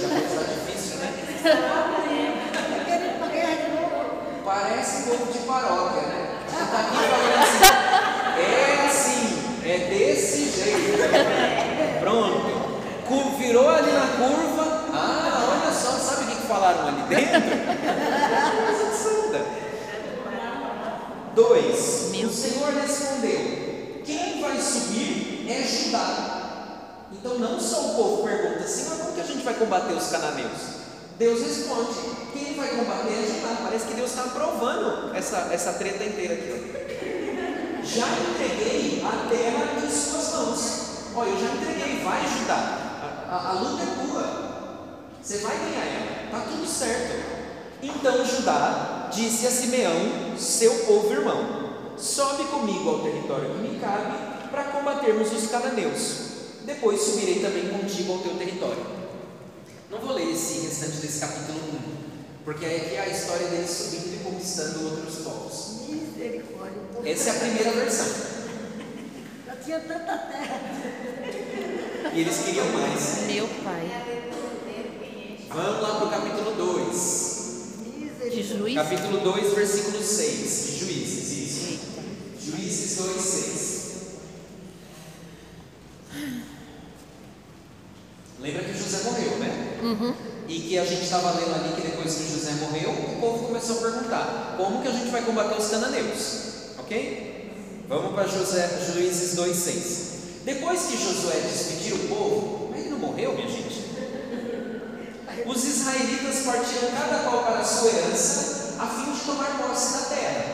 já começou difícil, né? Só querem uma guerra de novo. Parece um povo de paróquia, né? Você está aqui falando assim, é assim, é desse jeito. Pronto. Cu- Virou ali na curva. Ah, olha só, sabe o que, que falaram ali dentro? Coisa absurda. Dois. Meu o Senhor respondeu: Quem vai subir é Judá. Então não só o povo pergunta assim, mas como que a gente vai combater os cananeus? Deus responde: quem vai combater é Judá. Parece que Deus está aprovando essa, essa treta inteira aqui. Ó. Já entreguei a terra de suas mãos. Olha, eu já entreguei, vai Judá. A, a, a luta é tua. Você vai ganhar ela. Está tudo certo. Então Judá disse a Simeão, seu povo irmão: Sobe comigo ao território que me cabe para combatermos os cananeus. Depois subirei também contigo ao teu território. Não vou ler esse restante desse capítulo 1, porque aqui é a história deles subindo e conquistando outros povos. Misericórdia. Essa é a primeira versão. Já tinha tanta terra. E eles queriam mais. Meu pai. Vamos lá para o capítulo 2. De juiz? Capítulo 2, versículo 6. De Juízes, isso. Juízes 2, 6. Lembra que José morreu, né? Uhum. E que a gente estava lendo ali que depois que José morreu, o povo começou a perguntar: como que a gente vai combater os cananeus? Ok? Vamos para José, Juízes 2, 6. Depois que Josué despediu o povo, mas ele não morreu, minha gente? Os israelitas partiram cada qual para a sua herança, a fim de tomar posse da terra.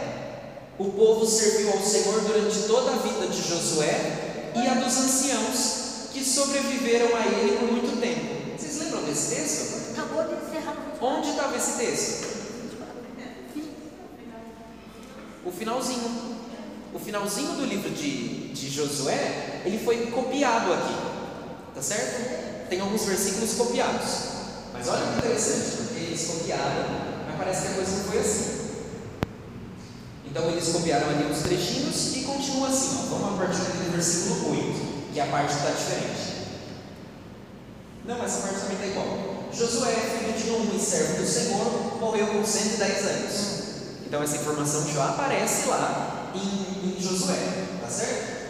O povo serviu ao Senhor durante toda a vida de Josué e a dos anciãos que sobreviveram a ele por muito tempo. Vocês lembram desse texto? Acabou de encerrar Onde estava esse texto? O finalzinho. O finalzinho do livro de, de Josué, ele foi copiado aqui. Tá certo? Tem alguns versículos copiados. Mas olha que interessante, porque eles copiaram, mas parece que a coisa não foi assim. Então eles copiaram ali os trechinhos e continua assim, ó. Vamos a partir do versículo 8, que a parte está diferente. Não, essa parte também está igual. Josué, filho de Num e servo do Senhor, morreu com 110 anos. Então essa informação já aparece lá em, em Josué, tá certo?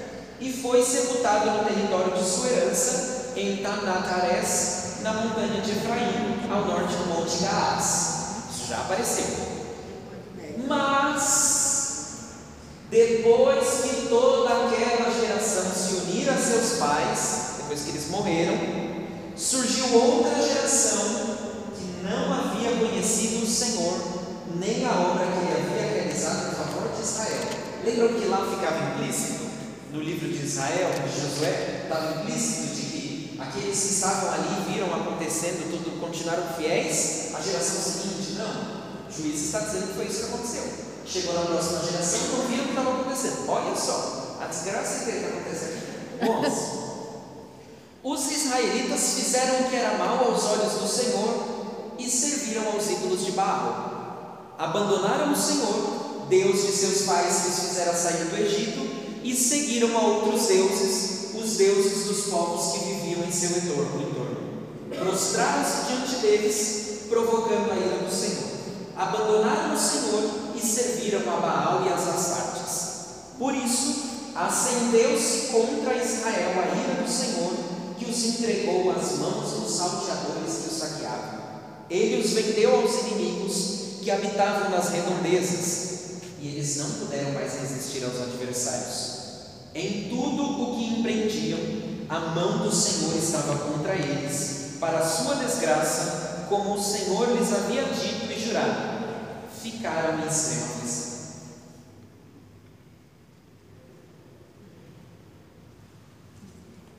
E foi sepultado no território de sua herança, em Tanatares, na montanha de Efraim, ao norte do monte Gaás. Isso já apareceu. Mas, depois que toda aquela geração se unir a seus pais, depois que eles morreram, surgiu outra geração que não havia conhecido o Senhor, nem a obra que ele havia realizado em favor de Israel. Lembram que lá ficava implícito, no livro de Israel, de Josué, estava implícito de que aqueles que estavam ali viram acontecendo tudo, continuaram fiéis, a geração seguinte, não. O juiz está dizendo que foi isso que aconteceu. Chegou na próxima geração, não viram o que estava acontecendo. Olha só, a desgraça que está acontecendo. 11. Os israelitas fizeram o que era mal aos olhos do Senhor e serviram aos ídolos de barro. Abandonaram o Senhor, Deus de seus pais que os fizera sair do Egito, e seguiram a outros deuses, os deuses dos povos que viviam em seu entorno. entorno. Prostraram-se diante deles, provocando a ira do Senhor. Abandonaram o Senhor e serviram a Baal e as Astartes. Por isso, acendeu-se contra Israel a ira do Senhor, que os entregou às mãos dos salteadores que os saqueavam. Ele os vendeu aos inimigos que habitavam nas redondezas, e eles não puderam mais resistir aos adversários. Em tudo o que empreendiam, a mão do Senhor estava contra eles, para sua desgraça, como o Senhor lhes havia dito e jurado, ficaram em.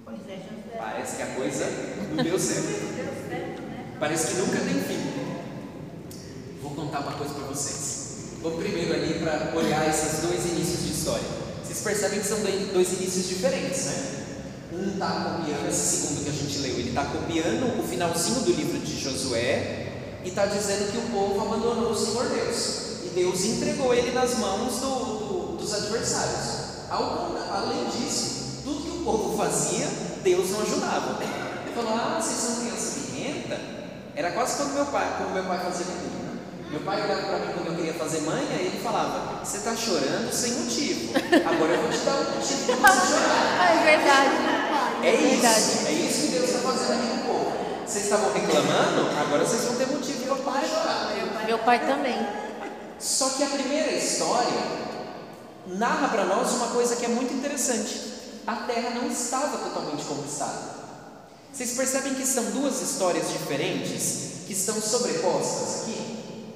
Pois é, José. Parece que a coisa não deu certo. Deu certo, né? Parece que nunca tem fim. Vou contar uma coisa para vocês. Vamos primeiro ali para olhar esses dois inícios de história. Vocês percebem que são dois inícios diferentes, né? Um está copiando, esse segundo que a gente leu, ele está copiando o finalzinho do livro de Josué e está dizendo que o povo abandonou o Senhor Deus. E Deus entregou ele nas mãos do, do, dos adversários. Além disso, tudo que o povo fazia, Deus não ajudava. Ele falou: Ah, vocês são criança birrenta? Era quase como meu pai, como meu pai fazia comigo. Meu pai olhava para mim quando eu queria fazer manha e ele falava: Você está chorando sem motivo. Agora eu vou te dar um motivo para você chorar. Ah, é verdade. É isso, verdade. é isso que Deus está fazendo aqui com o povo. Vocês estavam reclamando, agora vocês vão ter motivo para chorar. Meu pai também. Só que a primeira história narra para nós uma coisa que é muito interessante. A terra não estava totalmente conquistada. Vocês percebem que são duas histórias diferentes que estão sobrepostas aqui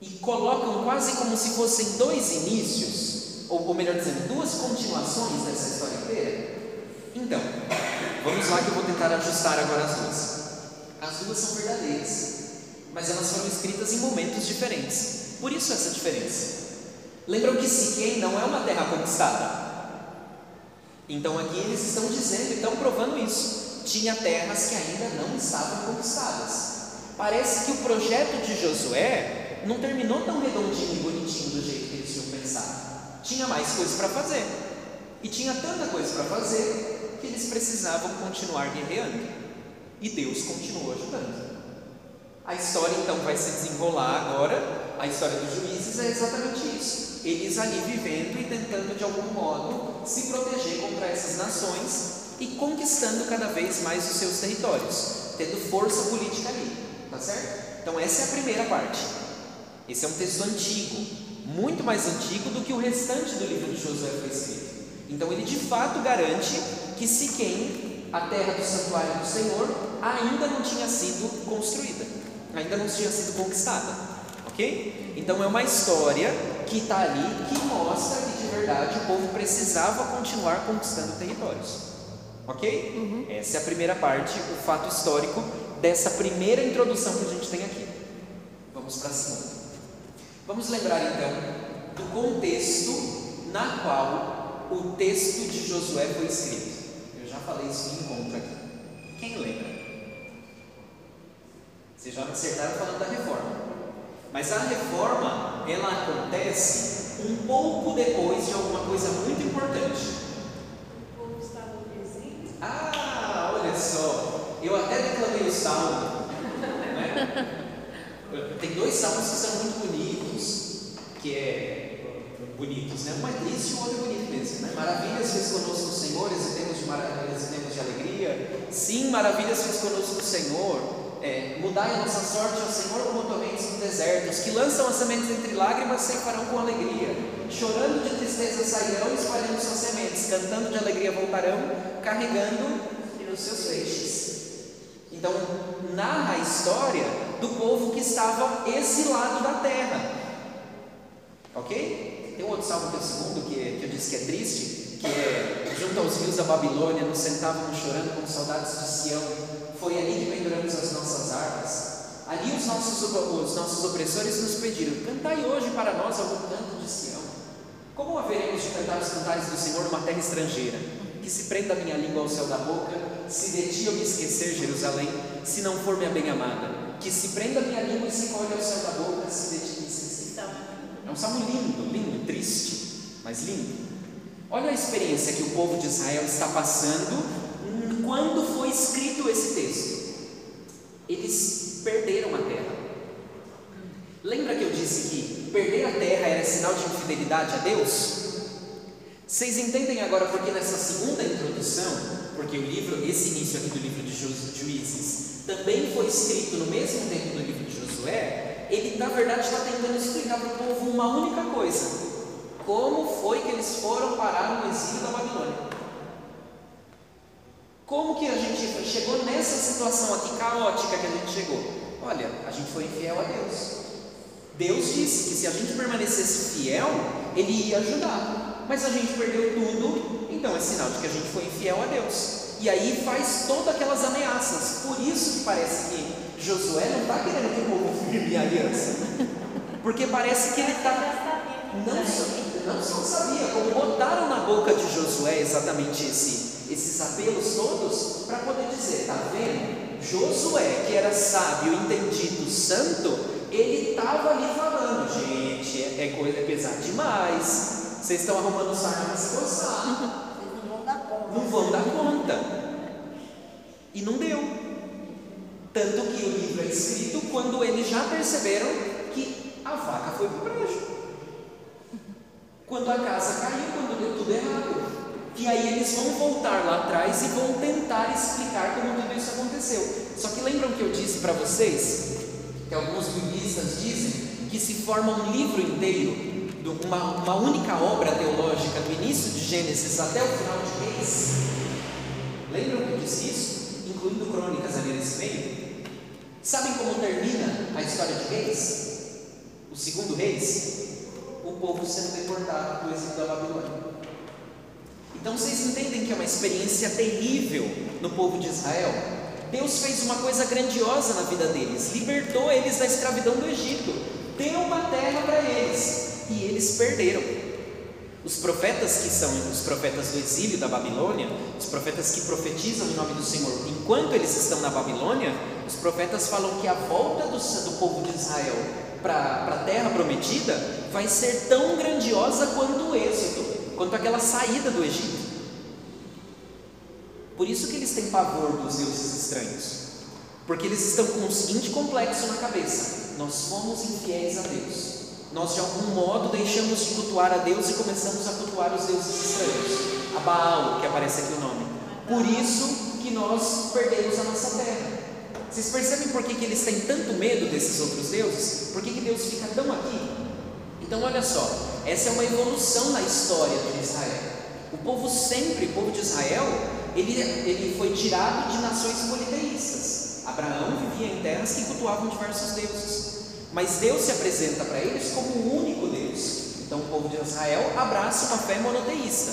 e colocam quase como se fossem dois inícios, ou, ou melhor dizendo, duas continuações dessa história inteira? Então, vamos lá que eu vou tentar ajustar agora as duas. As duas são verdadeiras, mas elas foram escritas em momentos diferentes. Por isso essa diferença. Lembram que Siquém não é uma terra conquistada. Então aqui eles estão dizendo, estão provando isso. Tinha terras que ainda não estavam conquistadas. Parece que o projeto de Josué não terminou tão redondinho e bonitinho do jeito que eles tinham pensado. Tinha mais coisas para fazer. E tinha tanta coisa para fazer que eles precisavam continuar guerreando. E Deus continuou ajudando. A história então vai se desenrolar agora. A história dos juízes é exatamente isso. Eles ali vivendo e tentando de algum modo se proteger contra essas nações e conquistando cada vez mais os seus territórios, tendo força política ali, tá certo? Então essa é a primeira parte. Esse é um texto antigo, muito mais antigo do que o restante do livro de Josué foi escrito. Então ele de fato garante que Siquém, a terra do santuário do Senhor, ainda não tinha sido construída, ainda não tinha sido conquistada, ok? Então é uma história que está ali que mostra que de verdade o povo precisava continuar conquistando territórios. Ok? Uhum. Essa é a primeira parte, o fato histórico dessa primeira introdução que a gente tem aqui. Vamos para a segunda. Vamos lembrar então do contexto na qual o texto de Josué foi escrito. Eu já falei isso em encontro aqui. Quem lembra? Vocês já me acertaram falando da reforma. Mas a reforma, ela acontece um pouco depois de alguma coisa muito importante. Ah, olha só, eu até declamei o salmo. Né? Tem dois salmos que são muito bonitos, que é bonitos, né? Um é triste e o outro é bonito mesmo. Né? Maravilhas fez conosco o Senhor, exitemos de maravilhas, exitemos de alegria. Sim, maravilhas fez conosco o Senhor. É, mudai a nossa sorte ao Senhor como tormentos no deserto. Os que lançam as sementes entre lágrimas farão com alegria. Chorando de tristeza sairão, espalhando suas sementes. Cantando de alegria voltarão, carregando os seus feixes. Então, narra a história do povo que estava esse lado da terra. Ok? Tem um outro salmo que segundo, que, é, que eu disse que é triste, que é junto aos rios da Babilônia, nos sentávamos chorando com saudades de Sião. Foi ali que penduramos as nossas armas. Ali os nossos, os nossos opressores nos pediram: cantai hoje para nós algum canto de Sião. Como haveremos de cantar os cantares do Senhor numa terra estrangeira? Que se prenda a minha língua ao céu da boca, se de ti eu me esquecer, Jerusalém, se não for minha bem-amada. Que se prenda a minha língua e se colhe ao céu da boca, se de ti me esquecer. É um salmo lindo, lindo, triste, mas lindo. Olha a experiência que o povo de Israel está passando quando foi escrito esse. Eles perderam a terra. Lembra que eu disse que perder a terra era sinal de infidelidade a Deus? Vocês entendem agora porque nessa segunda introdução, porque o livro, esse início aqui do livro de Juízes, também foi escrito no mesmo tempo do livro de Josué, ele na verdade está tentando explicar para o povo uma única coisa: como foi que eles foram parar no exílio da Babilônia. Como que a gente chegou nessa situação aqui caótica que a gente chegou? Olha, a gente foi infiel a Deus. Deus disse que se a gente permanecesse fiel, Ele ia ajudar. Mas a gente perdeu tudo, então é sinal de que a gente foi infiel a Deus. E aí faz todas aquelas ameaças. Por isso que parece que Josué não está querendo que o povo firme a aliança. Porque parece que ele está. Não só, não só sabia, como botaram na boca de Josué exatamente esse, esses apelos todos para poder dizer: está vendo? Josué, que era sábio, entendido, santo, ele estava ali falando, gente, é, é, coisa, é pesado demais. Vocês estão arrumando sarna para se coçar. Não vão dar conta. Não vão dar conta. E não deu. Tanto que o livro é escrito quando eles já perceberam que a vaca foi para o brejo. Quando a casa caiu, quando deu tudo errado. E aí eles vão voltar lá atrás e vão tentar explicar como tudo isso aconteceu. Só que lembram que eu disse para vocês que alguns biblistas dizem que se forma um livro inteiro, uma, uma única obra teológica, do início de Gênesis até o final de Reis. Lembram que eu disse isso? Incluindo crônicas ali nesse meio? Sabem como termina a história de Reis? O segundo Reis? O povo sendo deportado do exílio da Babilônia. Então vocês entendem que é uma experiência terrível no povo de Israel? Deus fez uma coisa grandiosa na vida deles, libertou eles da escravidão do Egito, deu uma terra para eles e eles perderam. Os profetas que são os profetas do exílio da Babilônia, os profetas que profetizam em nome do Senhor, enquanto eles estão na Babilônia, os profetas falam que a volta do, do povo de Israel para a terra prometida vai ser tão grandiosa quanto o êxodo, quanto aquela saída do Egito. Por isso que eles têm pavor dos deuses estranhos, porque eles estão com o seguinte complexo na cabeça: nós fomos infiéis a Deus. Nós de algum modo deixamos de cultuar a Deus e começamos a cultuar os deuses estranhos, a Baal, que aparece aqui o nome. Por isso que nós perdemos a nossa terra. Vocês percebem por que, que eles têm tanto medo desses outros deuses? Por que, que Deus fica tão aqui? Então, olha só, essa é uma evolução na história de Israel. O povo sempre, o povo de Israel, ele, ele foi tirado de nações politeístas. Abraão vivia em terras que cultuavam diversos deuses. Mas Deus se apresenta para eles como o único Deus. Então, o povo de Israel abraça uma fé monoteísta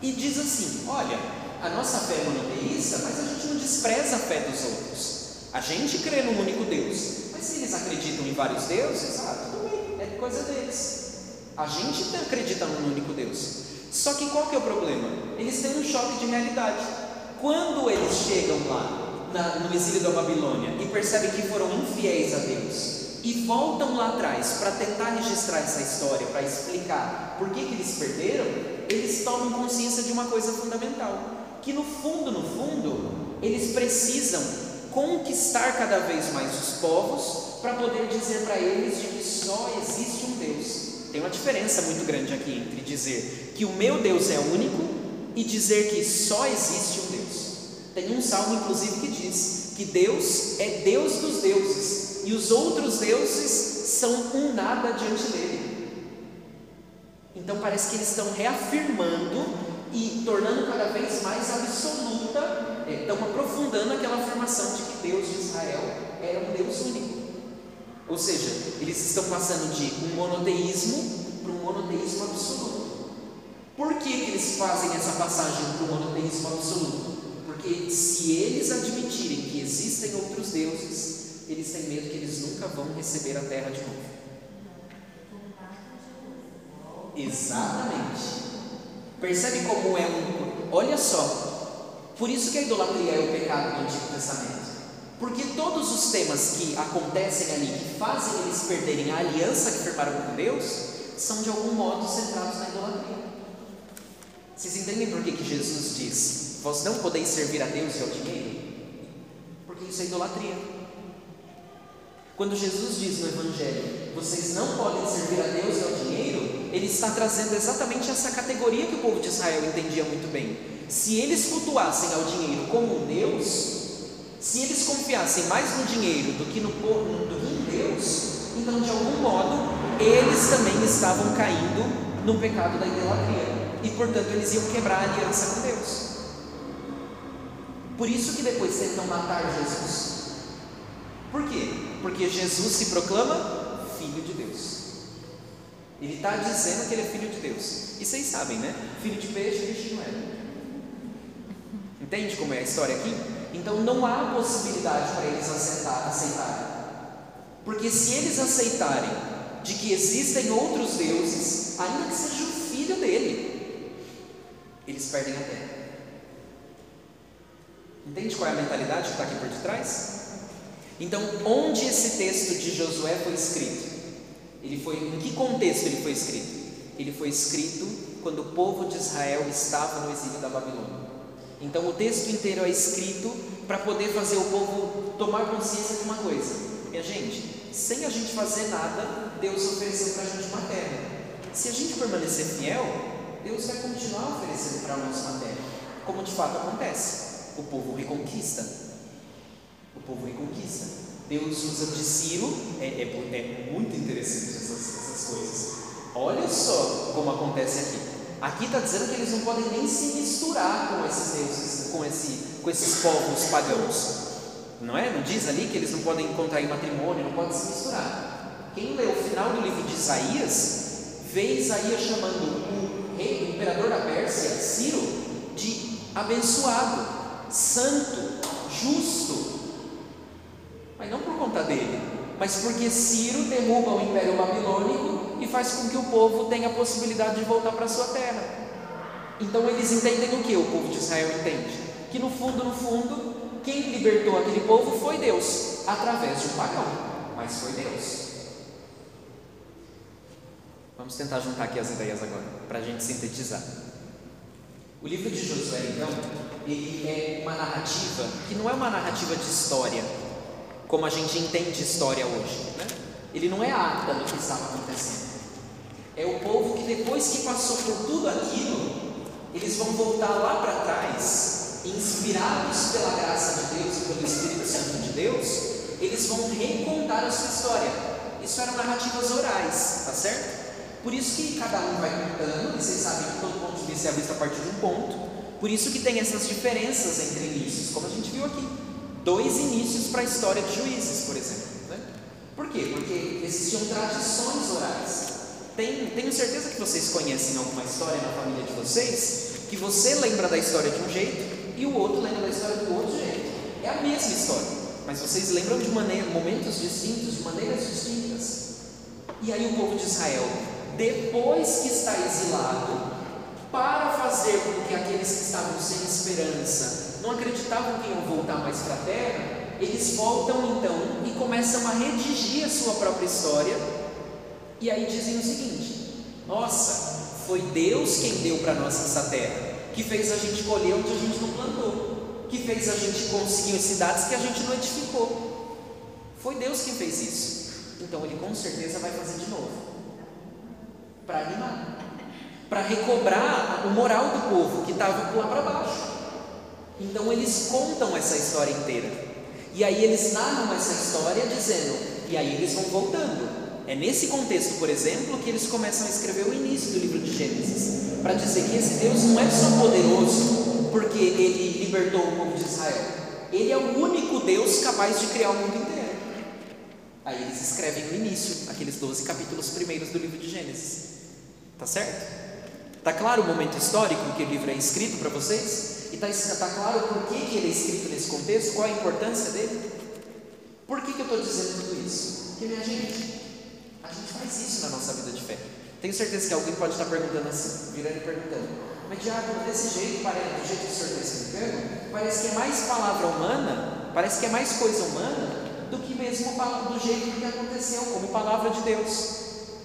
e diz assim: Olha, a nossa fé é monoteísta, mas a gente não despreza a fé dos outros. A gente crê num único Deus, mas se eles acreditam em vários deuses, ah, tudo coisa deles. A gente acredita num único Deus. Só que qual que é o problema? Eles têm um choque de realidade. Quando eles chegam lá, na, no exílio da Babilônia, e percebem que foram infiéis a Deus, e voltam lá atrás para tentar registrar essa história, para explicar por que, que eles perderam, eles tomam consciência de uma coisa fundamental: que no fundo, no fundo, eles precisam conquistar cada vez mais os povos para poder dizer para eles de que só existe um Deus. Tem uma diferença muito grande aqui entre dizer que o meu Deus é único e dizer que só existe um Deus. Tem um salmo, inclusive, que diz que Deus é Deus dos deuses e os outros deuses são um nada diante dele. Então parece que eles estão reafirmando e tornando cada vez mais absoluta estão aprofundando aquela afirmação de que Deus de Israel era um Deus único. Ou seja, eles estão passando de um monoteísmo para um monoteísmo absoluto. Por que, eles fazem essa passagem para o monoteísmo absoluto? Porque se eles admitirem que existem outros deuses, eles têm medo que eles nunca vão receber a terra de novo. Exatamente. Percebe como é um. Olha só, por isso que a idolatria é o pecado do Antigo Testamento. Porque todos os temas que acontecem ali, que fazem eles perderem a aliança que firmaram com Deus, são de algum modo centrados na idolatria. Vocês entendem por que, que Jesus diz: Vós não podeis servir a Deus e ao dinheiro? Porque isso é idolatria. Quando Jesus diz no Evangelho: Vocês não podem servir a Deus e ao dinheiro, ele está trazendo exatamente essa categoria que o povo de Israel entendia muito bem se eles cultuassem ao dinheiro como um Deus, se eles confiassem mais no dinheiro do que no povo, do que em Deus, então de algum modo eles também estavam caindo no pecado da idolatria e portanto eles iam quebrar a aliança com Deus. Por isso que depois tentam matar Jesus. Por quê? Porque Jesus se proclama filho de Deus. Ele está dizendo que ele é filho de Deus. E vocês sabem, né? Filho de peixe, peixe não é. Entende como é a história aqui? Então não há possibilidade para eles aceitar, aceitarem. Porque se eles aceitarem de que existem outros deuses, ainda que seja o filho dele, eles perdem a terra. Entende qual é a mentalidade que está aqui por detrás? Então, onde esse texto de Josué foi escrito? Ele foi, em que contexto ele foi escrito? Ele foi escrito quando o povo de Israel estava no exílio da Babilônia. Então o texto inteiro é escrito para poder fazer o povo tomar consciência de uma coisa. Minha gente, sem a gente fazer nada, Deus ofereceu para a gente uma terra. Se a gente permanecer fiel, Deus vai continuar oferecendo para nós uma terra. Como de fato acontece. O povo reconquista. O povo reconquista. Deus usa de Ciro, é, é, é muito interessante essas, essas coisas. Olha só como acontece aqui. Aqui está dizendo que eles não podem nem se misturar com esses deuses, com, esse, com esses povos pagãos. Não é? Não diz ali que eles não podem encontrar em matrimônio, não podem se misturar. Quem lê o final do livro de Isaías, vê Isaías chamando o rei, o imperador da Pérsia, Ciro, de abençoado, santo, justo. Mas não por conta dele, mas porque Ciro derruba o império babilônico e faz com que o povo tenha a possibilidade de voltar para sua terra. Então eles entendem o que o povo de Israel entende? Que no fundo, no fundo, quem libertou aquele povo foi Deus, através de um pagão, mas foi Deus. Vamos tentar juntar aqui as ideias agora, para a gente sintetizar. O livro de Josué, então, ele é uma narrativa que não é uma narrativa de história, como a gente entende história hoje. Né? Ele não é a ata do que estava acontecendo. É o povo que depois que passou por tudo aquilo, eles vão voltar lá para trás inspirados pela graça de Deus e pelo Espírito Santo de Deus, eles vão recontar a sua história. Isso eram narrativas orais, tá certo? Por isso que cada um vai contando, e vocês sabem que todo ponto de vista é visto a partir de um ponto. Por isso que tem essas diferenças entre inícios, como a gente viu aqui. Dois inícios para a história de juízes, por exemplo. Né? Por quê? Porque existiam tradições orais. Tem, tenho certeza que vocês conhecem alguma história na família de vocês, que você lembra da história de um jeito e o outro lembra da história do outro jeito. É a mesma história, mas vocês lembram de maneira, momentos distintos, de maneiras distintas. E aí o povo de Israel, depois que está exilado, para fazer com que aqueles que estavam sem esperança não acreditavam que iam voltar mais para a terra, eles voltam então e começam a redigir a sua própria história. E aí dizem o seguinte: Nossa, foi Deus quem deu para nós essa terra que fez a gente colher onde a gente não plantou, que fez a gente conseguir cidades que a gente não edificou. Foi Deus quem fez isso. Então Ele com certeza vai fazer de novo para animar, para recobrar o moral do povo que estava lá para baixo. Então eles contam essa história inteira. E aí eles narram essa história dizendo, e aí eles vão voltando. É nesse contexto, por exemplo, que eles começam a escrever o início do livro de Gênesis para dizer que esse Deus não é só poderoso porque ele libertou o povo de Israel, ele é o único Deus capaz de criar o mundo inteiro. Aí eles escrevem no início, aqueles 12 capítulos primeiros do livro de Gênesis, tá certo? Está claro o momento histórico em que o livro é escrito para vocês? E está tá claro por que, que ele é escrito nesse contexto? Qual a importância dele? Por que, que eu estou dizendo tudo isso? Porque, minha gente, a gente faz isso na nossa vida de fé. Tenho certeza que alguém pode estar perguntando assim, virando e perguntando, mas Diácono, desse jeito, parece, do jeito que o senhor está explicando, parece que é mais palavra humana, parece que é mais coisa humana do que mesmo do jeito que aconteceu, como palavra de Deus.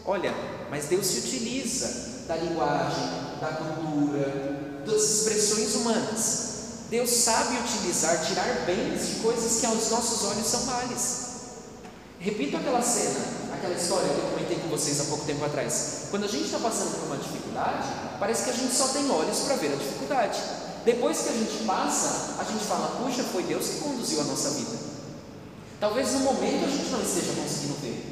Olha, mas Deus se utiliza da linguagem, da cultura, das expressões humanas. Deus sabe utilizar, tirar bens de coisas que aos nossos olhos são males. Repito aquela cena, aquela história que eu comentei com vocês há pouco tempo atrás. Quando a gente está passando por uma dificuldade, parece que a gente só tem olhos para ver a dificuldade. Depois que a gente passa, a gente fala: puxa, foi Deus que conduziu a nossa vida. Talvez no momento a gente não esteja conseguindo ver,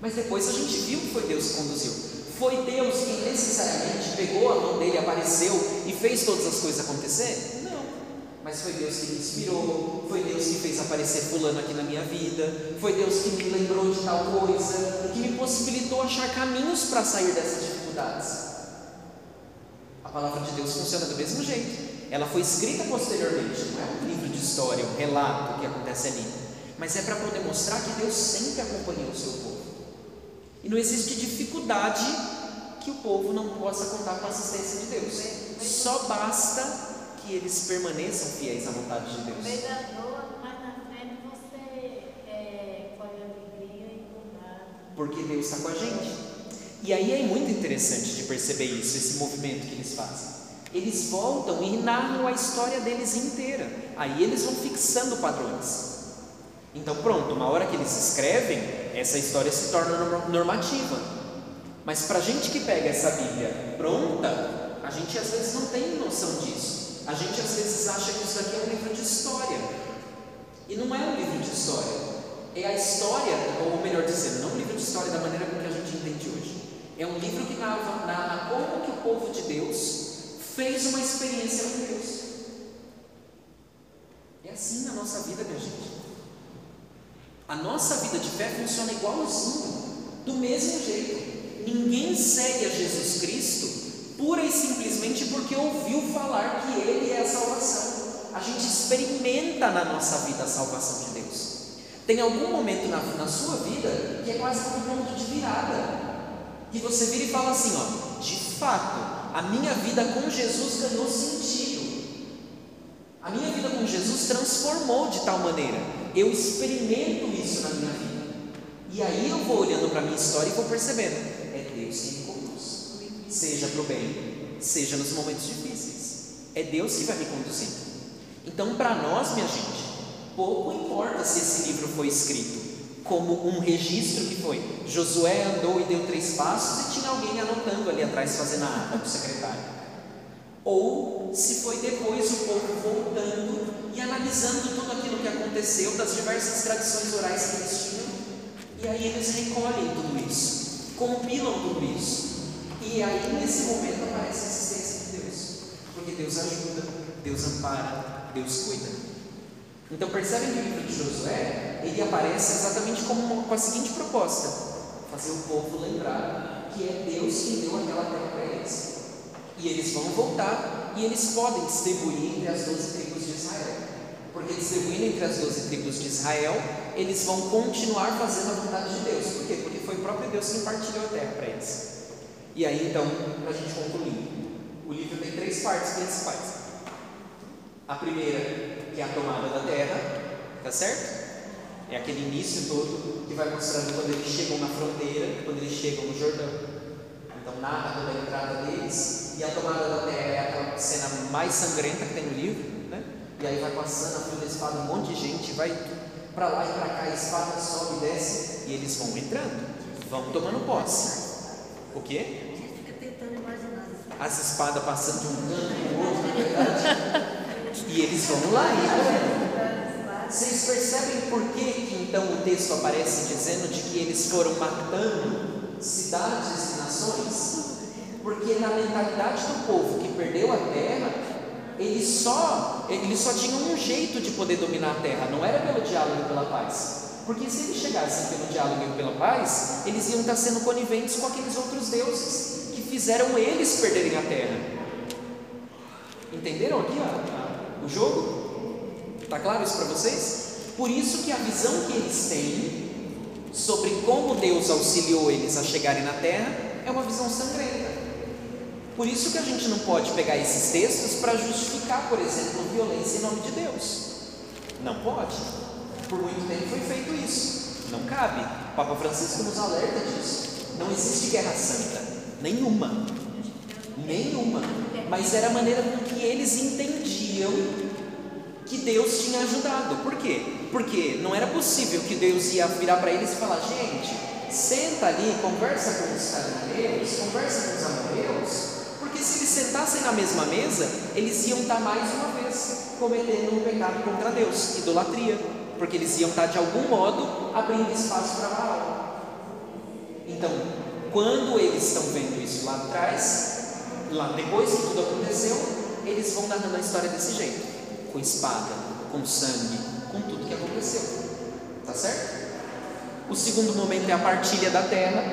mas depois a gente viu que foi Deus que conduziu. Foi Deus quem necessariamente pegou a mão dele, apareceu e fez todas as coisas acontecer? Mas foi Deus que me inspirou, foi Deus que fez aparecer fulano aqui na minha vida, foi Deus que me lembrou de tal coisa, que me possibilitou achar caminhos para sair dessas dificuldades. A palavra de Deus funciona do mesmo jeito. Ela foi escrita posteriormente, não é um livro de história, um relato do que acontece ali, mas é para poder mostrar que Deus sempre acompanhou o seu povo. E não existe dificuldade que o povo não possa contar com a assistência de Deus. Só basta que eles permaneçam fiéis à vontade de Deus. Porque Deus está com a gente. E aí é muito interessante de perceber isso, esse movimento que eles fazem. Eles voltam e narram a história deles inteira. Aí eles vão fixando padrões. Então, pronto, uma hora que eles escrevem, essa história se torna normativa. Mas para a gente que pega essa Bíblia pronta, a gente às vezes não tem noção disso. A gente às vezes acha que isso aqui é um livro de história. E não é um livro de história. É a história, ou melhor dizendo, não um livro de história da maneira como a gente entende hoje. É um livro que narra, narra como que o povo de Deus fez uma experiência com Deus. É assim na nossa vida, minha gente. A nossa vida de fé funciona igualzinho, do mesmo jeito. Ninguém segue a Jesus Cristo pura e simplesmente porque ouviu falar que Ele é a salvação. A gente experimenta na nossa vida a salvação de Deus. Tem algum momento na, na sua vida que é quase como um ponto de virada. Que você vira e fala assim: ó, de fato, a minha vida com Jesus ganhou sentido. A minha vida com Jesus transformou de tal maneira. Eu experimento isso na minha vida. E aí eu vou olhando para a minha história e vou percebendo: é Deus quem me conduz. Seja para o bem, seja nos momentos difíceis. É Deus que vai me conduzir. Então, para nós, minha gente, pouco importa se esse livro foi escrito como um registro que foi. Josué andou e deu três passos e tinha alguém anotando ali atrás fazendo a ata do secretário ou se foi depois o povo voltando e analisando tudo aquilo que aconteceu, das diversas tradições orais que eles tinham, e aí eles recolhem tudo isso, compilam tudo isso, e aí nesse momento aparece a existência de Deus, porque Deus ajuda, Deus ampara, Deus cuida. Então percebem que o livro de Josué ele aparece exatamente como, com a seguinte proposta: fazer o povo lembrar que é Deus quem deu aquela terra para eles. E eles vão voltar e eles podem distribuir entre as doze tribos de Israel. Porque distribuindo entre as doze tribos de Israel, eles vão continuar fazendo a vontade de Deus. Por quê? Porque foi o próprio Deus quem partilhou a terra para eles. E aí então, para a gente concluir, o livro tem três partes principais. A primeira, que é a tomada da terra, tá certo? É aquele início todo que vai mostrando quando eles chegam na fronteira, quando eles chegam no Jordão. Então narra toda a entrada deles e a tomada da terra é aquela cena mais sangrenta que tem no livro, né? E aí vai passando a fio da espada um monte de gente, vai para lá e para cá, a espada sobe e desce e eles vão entrando, vão tomando posse. O quê? A gente fica tentando imaginar isso. As espadas passando de um canto para o outro, na verdade. E eles vão lá e Vocês percebem por que, que então o texto aparece dizendo de que eles foram matando cidades e nações? Porque na mentalidade do povo que perdeu a terra, eles só, eles só tinham um jeito de poder dominar a terra, não era pelo diálogo e pela paz. Porque se eles chegassem pelo diálogo e pela paz, eles iam estar sendo coniventes com aqueles outros deuses fizeram eles perderem a terra. Entenderam aqui o jogo? Está claro isso para vocês? Por isso que a visão que eles têm sobre como Deus auxiliou eles a chegarem na terra é uma visão sangrenta. Por isso que a gente não pode pegar esses textos para justificar, por exemplo, violência em nome de Deus. Não pode. Por muito tempo foi feito isso. Não cabe. O Papa Francisco nos alerta disso. Não existe guerra santa. Nenhuma. Nenhuma. Mas era a maneira com que eles entendiam que Deus tinha ajudado. Por quê? Porque não era possível que Deus ia virar para eles e falar: gente, senta ali, conversa com os cananeus, conversa com os amorreus, porque se eles sentassem na mesma mesa, eles iam estar mais uma vez cometendo um pecado contra Deus, idolatria, porque eles iam estar de algum modo abrindo espaço para Baal. Então, quando eles estão vendo isso lá atrás, lá depois que tudo aconteceu, eles vão narrando a história desse jeito, com espada, com sangue, com tudo que aconteceu. Tá certo? O segundo momento é a partilha da terra,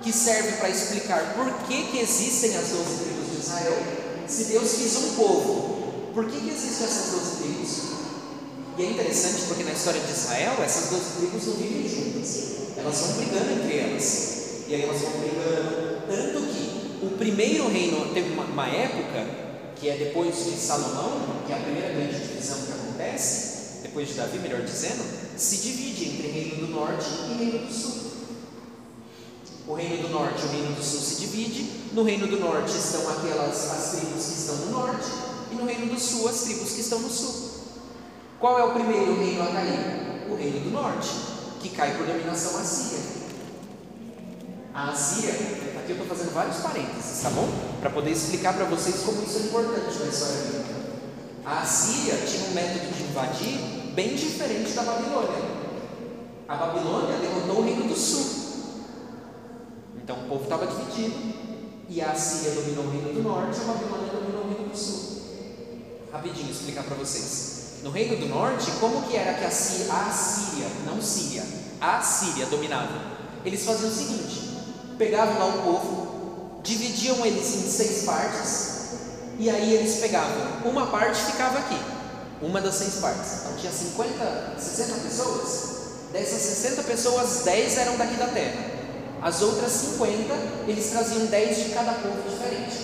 que serve para explicar por que, que existem as doze tribos de Israel. Se Deus quis um povo, por que, que existem essas doze tribos? E é interessante porque na história de Israel, essas doze tribos não vivem juntas, elas vão brigando entre elas. E aí elas vão brigando, tanto que o primeiro reino teve uma, uma época, que é depois de Salomão, que é a primeira grande divisão que acontece, depois de Davi, melhor dizendo, se divide entre reino do norte e reino do sul. O reino do norte e o reino do sul se divide. No reino do norte estão aquelas as tribos que estão no norte e no reino do sul as tribos que estão no sul. Qual é o primeiro reino a cair? O reino do norte, que cai por dominação assíria. A Assíria, aqui eu estou fazendo vários parênteses, tá bom? Para poder explicar para vocês como isso é importante na história bíblica. A Assíria tinha um método de invadir bem diferente da Babilônia. A Babilônia derrotou o reino do sul. Então o povo estava dividido. E a Assíria dominou o reino do norte, e a Babilônia dominou o reino do sul. Rapidinho explicar para vocês. No reino do norte, como que era que a Síria, a Síria, não Síria, a Síria dominava? Eles faziam o seguinte: pegavam lá o povo, dividiam eles em seis partes, e aí eles pegavam uma parte ficava aqui, uma das seis partes. Então tinha 50, 60 pessoas. Dessas 60 pessoas, 10 eram daqui da terra. As outras 50, eles traziam 10 de cada povo diferente.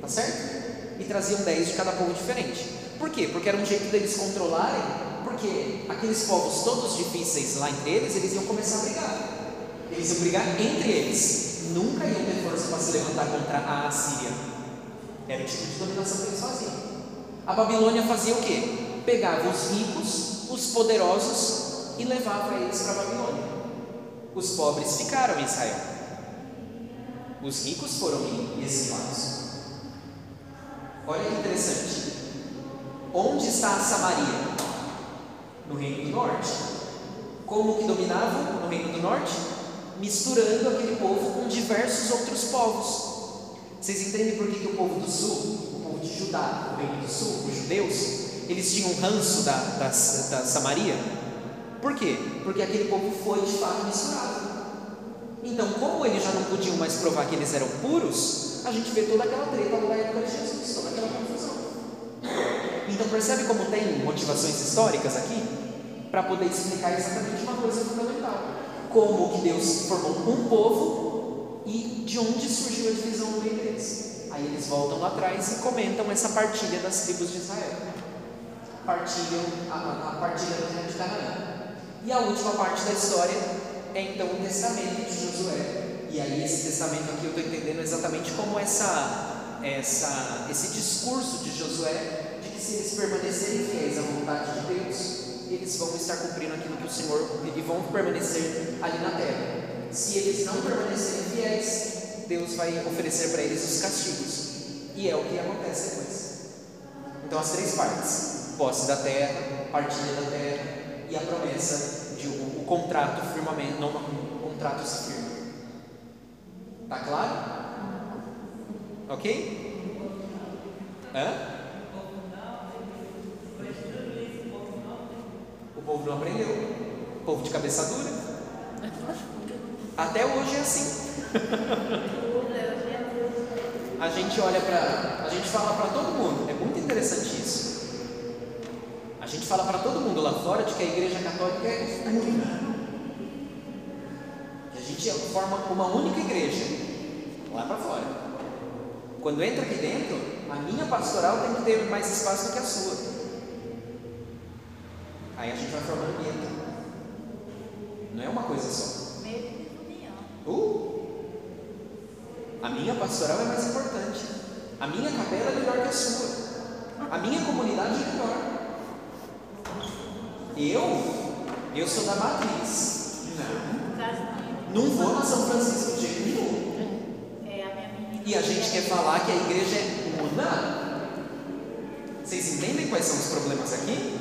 Tá certo? E traziam 10 de cada povo diferente. Por quê? Porque era um jeito deles controlarem, porque aqueles povos todos difíceis lá entre eles, eles iam começar a brigar. Eles iam brigar entre eles. Nunca iam ter força para se levantar contra a Assíria. Era o tipo de dominação que eles faziam. A Babilônia fazia o quê? Pegava os ricos, os poderosos e levava eles para a Babilônia. Os pobres ficaram em Israel. Os ricos foram exilados. Olha que interessante. Onde está a Samaria? No Reino do Norte. Como que dominavam no Reino do Norte? Misturando aquele povo com diversos outros povos. Vocês entendem por que, que o povo do Sul, o povo de Judá, o Reino do Sul, os judeus, eles tinham ranço da, da, da Samaria? Por quê? Porque aquele povo foi de fato misturado. Então, como eles já não podiam mais provar que eles eram puros, a gente vê toda aquela treta da época de Jesus, toda aquela confusão. Então, percebe como tem motivações históricas aqui? Para poder explicar exatamente uma coisa fundamental: como que Deus formou um povo e de onde surgiu a divisão meio deles. Aí eles voltam lá atrás e comentam essa partilha das tribos de Israel. Partilham a, a partilha da terra de Canaã. E a última parte da história é então o testamento de Josué. E aí esse testamento aqui eu estou entendendo exatamente como essa, essa, esse discurso de Josué de que se eles permanecerem fiéis à vontade de Deus, eles vão estar cumprindo aquilo que o Senhor e vão permanecer ali na terra. Se eles não permanecerem fiéis, Deus vai oferecer para eles os castigos. E é o que acontece depois. Então as três partes: posse da terra, partilha da terra e a promessa de o, contrato firmamento, não o contrato se firma. Tá claro? Ok? Hã? Povo não aprendeu. Povo de cabeça dura. Até hoje é assim. A gente olha para, a gente fala para todo mundo. É muito interessante isso. A gente fala para todo mundo lá fora de que a Igreja Católica é única. Que a gente forma uma única igreja lá para fora. Quando entra aqui dentro, a minha pastoral tem que ter mais espaço do que a sua. Aí a gente vai formando gueto. Não é uma coisa só. Uh! A minha pastoral é mais importante. A minha capela é melhor que a sua. A minha comunidade é melhor. Eu, eu sou da matriz. Não. Não vou na São Francisco de jeito nenhum. E a gente quer falar que a igreja é una. Vocês entendem quais são os problemas aqui?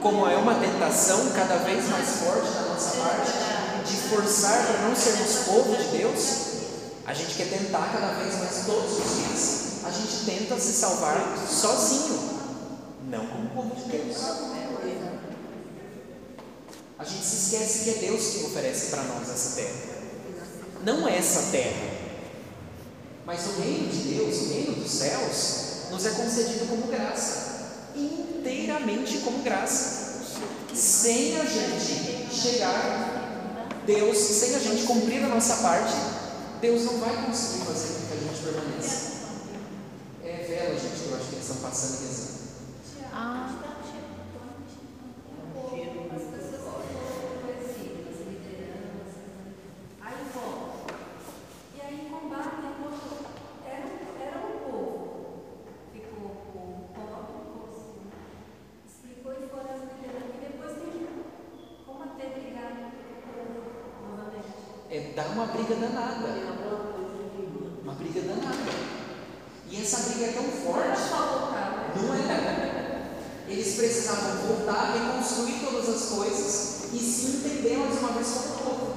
Como é uma tentação cada vez mais forte da nossa parte de forçar para não sermos povo de Deus, a gente quer tentar cada vez mais todos os dias. A gente tenta se salvar sozinho, não como povo de Deus. A gente se esquece que é Deus que oferece para nós essa terra. Não essa terra, mas o reino de Deus, o reino dos céus, nos é concedido como graça, inteiramente como graça, sem a gente chegar, Deus, sem a gente cumprir a nossa parte, Deus não vai conseguir fazer com que a gente permaneça. É vela, gente, que eu acho que eles estão passando e rezando. Ah. E aí combatem enquanto era, era um povo. Ficou o povo pobre, explicou e foram as lideranças. E depois tem que combater, brigar com o povo novamente. É dar uma briga danada. Uma briga danada. E essa briga é tão Não era forte. só voltar, né? Não é? Eles precisavam voltar, reconstruir todas as coisas e se entender mais uma vez como povo.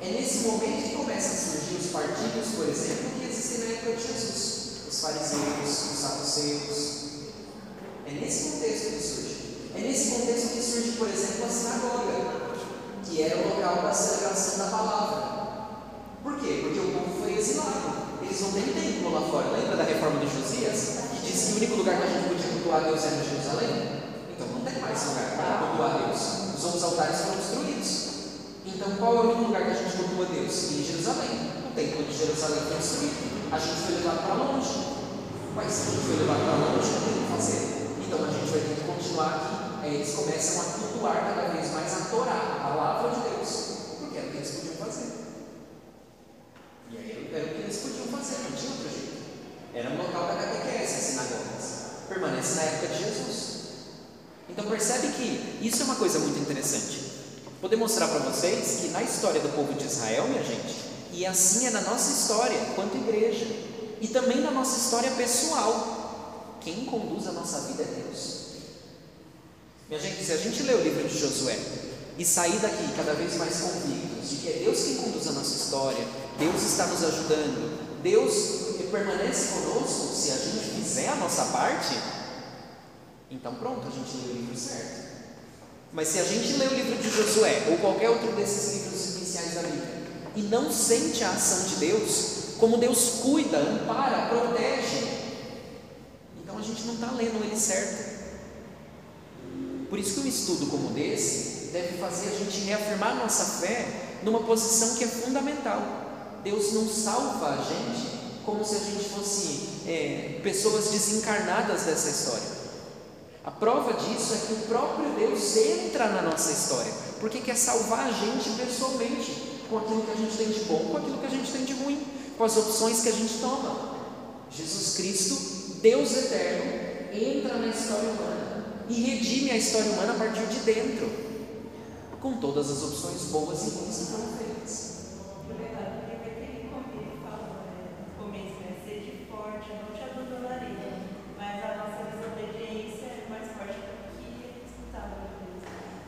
É nesse momento que começam a surgir os partidos, por exemplo, que existem na época de Jesus. Os fariseus, os saduceus. É nesse contexto que surge. É nesse contexto que surge, por exemplo, a sinagoga, que era o local da celebração da palavra. Por quê? Porque o povo foi exilado. Eles não têm templo lá fora. Lembra da reforma de Josias? Que disse que o único lugar que a gente podia cultuar Deus era em Jerusalém? Então não tem mais lugar para cultuar Deus. Os outros altares foram destruídos. Então qual é o único lugar que a gente cultua Deus? Em Jerusalém. O templo de Jerusalém foi destruído. A gente foi levado para longe. Mas se a gente foi levado para longe, não tem o que fazer. Então a gente vai ter que continuar aqui. Aí eles começam a cultuar cada vez mais a Torá, a palavra de Deus. Porque era o que eles podiam fazer. E aí era o que eles podiam fazer, não tinha outro jeito. Era um local da catequese, as sinagogas. Permanece na época de Jesus. Então percebe que isso é uma coisa muito interessante. Vou demonstrar para vocês que na história do povo de Israel, minha gente, e assim é na nossa história, quanto igreja, e também na nossa história pessoal, quem conduz a nossa vida é Deus. Gente, se a gente ler o livro de Josué e sair daqui cada vez mais convictos de que é Deus quem conduz a nossa história, Deus está nos ajudando, Deus permanece conosco, se a gente fizer a nossa parte, então pronto, a gente lê o livro certo. Mas se a gente lê o livro de Josué ou qualquer outro desses livros iniciais da Bíblia e não sente a ação de Deus, como Deus cuida, ampara, protege, então a gente não está lendo ele certo. Por isso que um estudo como desse deve fazer a gente reafirmar nossa fé numa posição que é fundamental. Deus não salva a gente como se a gente fosse é, pessoas desencarnadas dessa história. A prova disso é que o próprio Deus entra na nossa história, porque quer salvar a gente pessoalmente, com aquilo que a gente tem de bom, com aquilo que a gente tem de ruim, com as opções que a gente toma. Jesus Cristo, Deus eterno, entra na história humana e redime a história humana a partir de dentro, com todas as opções boas e ruins que foram feitas.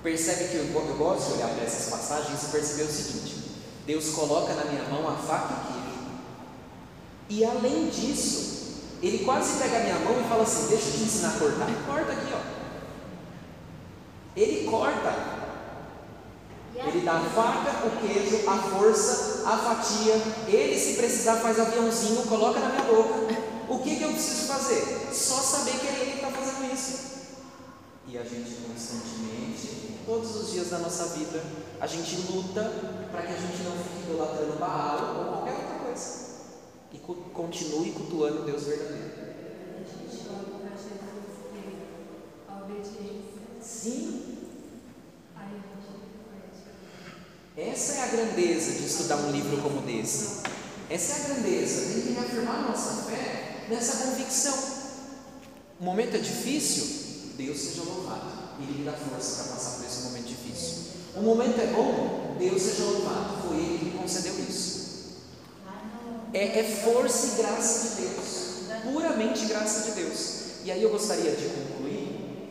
Percebe que eu, eu gosto de olhar para essas passagens e perceber o seguinte: Deus coloca na minha mão a faca e o queijo. E além disso, Ele quase pega a minha mão e fala assim: Deixa eu te ensinar a cortar. E corta aqui, ó. Ele corta. Ele dá a faca, o queijo, a força, a fatia. Ele, se precisar, faz aviãozinho, coloca na minha boca. O que, que eu preciso fazer? Só saber que é Ele que está fazendo isso. E a gente constantemente, todos os dias da nossa vida, a gente luta para que a gente não fique idolatrando Baal ou qualquer outra coisa. E continue cultuando Deus verdadeiro. A gente olha para Jesus a obediência. Sim. Essa é a grandeza de estudar um livro como desse. Essa é a grandeza, tem que reafirmar nossa fé nessa convicção. O momento é difícil, Deus seja louvado. Ele me dá força para passar por esse momento difícil. O momento é bom, Deus seja louvado. Foi Ele que concedeu isso. É, é força e graça de Deus, puramente graça de Deus. E aí eu gostaria de concluir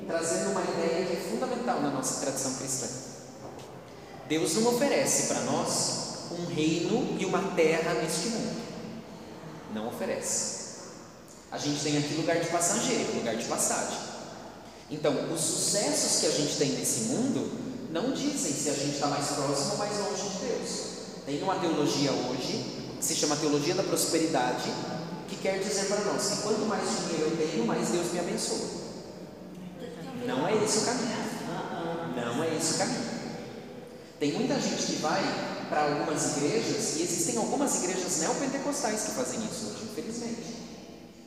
trazendo uma ideia que é fundamental na nossa tradição cristã. Deus não oferece para nós um reino e uma terra neste mundo. Não oferece. A gente tem aqui lugar de passageiro, lugar de passagem. Então, os sucessos que a gente tem nesse mundo não dizem se a gente está mais próximo ou mais longe de Deus. Tem uma teologia hoje que se chama teologia da prosperidade, que quer dizer para nós que quanto mais dinheiro eu tenho, mais Deus me abençoa. Não é esse o caminho. Não é esse o caminho. Tem muita gente que vai para algumas igrejas, e existem algumas igrejas neopentecostais que fazem isso hoje, infelizmente.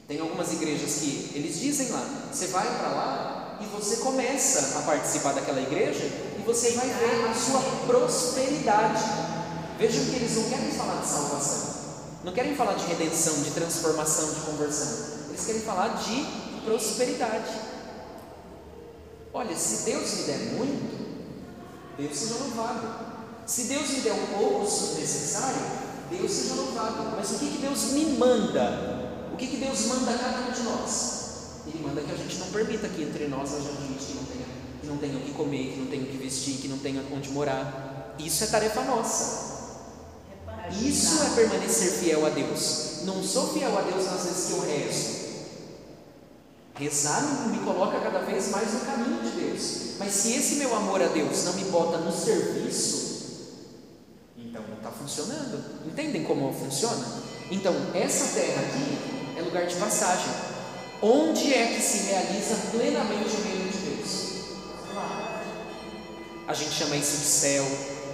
Tem algumas igrejas que eles dizem lá, você vai para lá e você começa a participar daquela igreja e você vai ver a sua prosperidade. Vejam que eles não querem falar de salvação, não querem falar de redenção, de transformação, de conversão. Eles querem falar de prosperidade. Olha, se Deus me der muito, Deus seja louvado. Se Deus me der um pouco necessário, Deus seja louvado. Mas o que, que Deus me manda? O que, que Deus manda a cada um de nós? Ele manda que a gente não permita que entre nós haja gente que não tenha, que não tenha o que comer, que não tenha o que vestir, que não tenha onde morar. Isso é tarefa nossa. Isso é permanecer fiel a Deus. Não sou fiel a Deus nas vezes que eu rezo. Rezar me coloca cada vez mais no caminho de Deus. Mas se esse meu amor a Deus não me bota no serviço, então não está funcionando. Entendem como funciona? Então, essa terra aqui é lugar de passagem. Onde é que se realiza plenamente o reino de Deus? A gente chama isso de céu,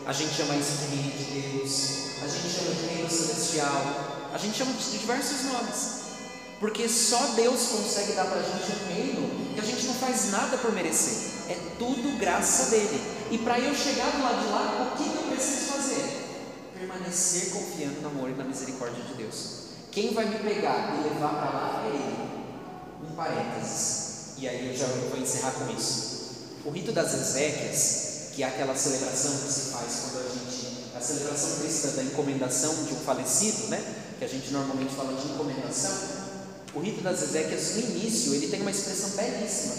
a gente chama isso de reino de Deus, a gente chama de reino celestial, a gente chama de diversos nomes. Porque só Deus consegue dar para a gente um reino que a gente não faz nada por merecer. É tudo graça dele. E para eu chegar do lado de lá, o que eu preciso fazer? Permanecer confiando no amor e na misericórdia de Deus. Quem vai me pegar e levar para lá é Ele. Um parênteses. E aí eu já vou encerrar com isso. O rito das exéquias, que é aquela celebração que se faz quando a gente. A celebração cristã da encomendação de um falecido, né? Que a gente normalmente fala de encomendação o rito das Ezequias, no início, ele tem uma expressão belíssima.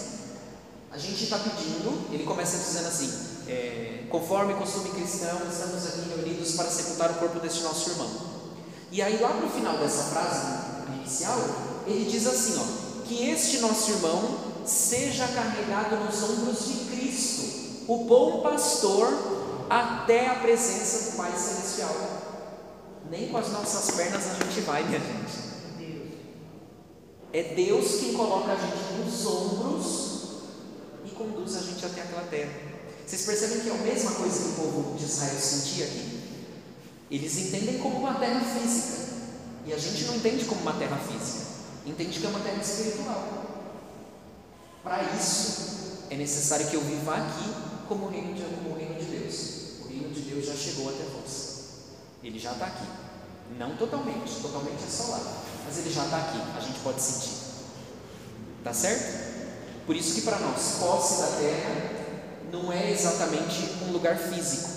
A gente está pedindo, ele começa dizendo assim: é, conforme costume cristão, estamos aqui reunidos para sepultar o corpo deste nosso irmão. E aí, lá para o final dessa frase inicial, ele diz assim: ó, que este nosso irmão seja carregado nos ombros de Cristo, o bom pastor, até a presença do Pai Celestial. Nem com as nossas pernas a gente vai, minha gente. É Deus quem coloca a gente nos ombros e conduz a gente até aquela terra. Vocês percebem que é a mesma coisa que o povo de Israel sentia aqui? Eles entendem como uma terra física. E a gente não entende como uma terra física. Entende que é uma terra espiritual. Para isso, é necessário que eu viva aqui como o reino de, como o reino de Deus. O reino de Deus já chegou até vós. Ele já está aqui. Não totalmente, totalmente lá mas ele já está aqui, a gente pode sentir. Tá certo? Por isso que para nós, posse da terra não é exatamente um lugar físico.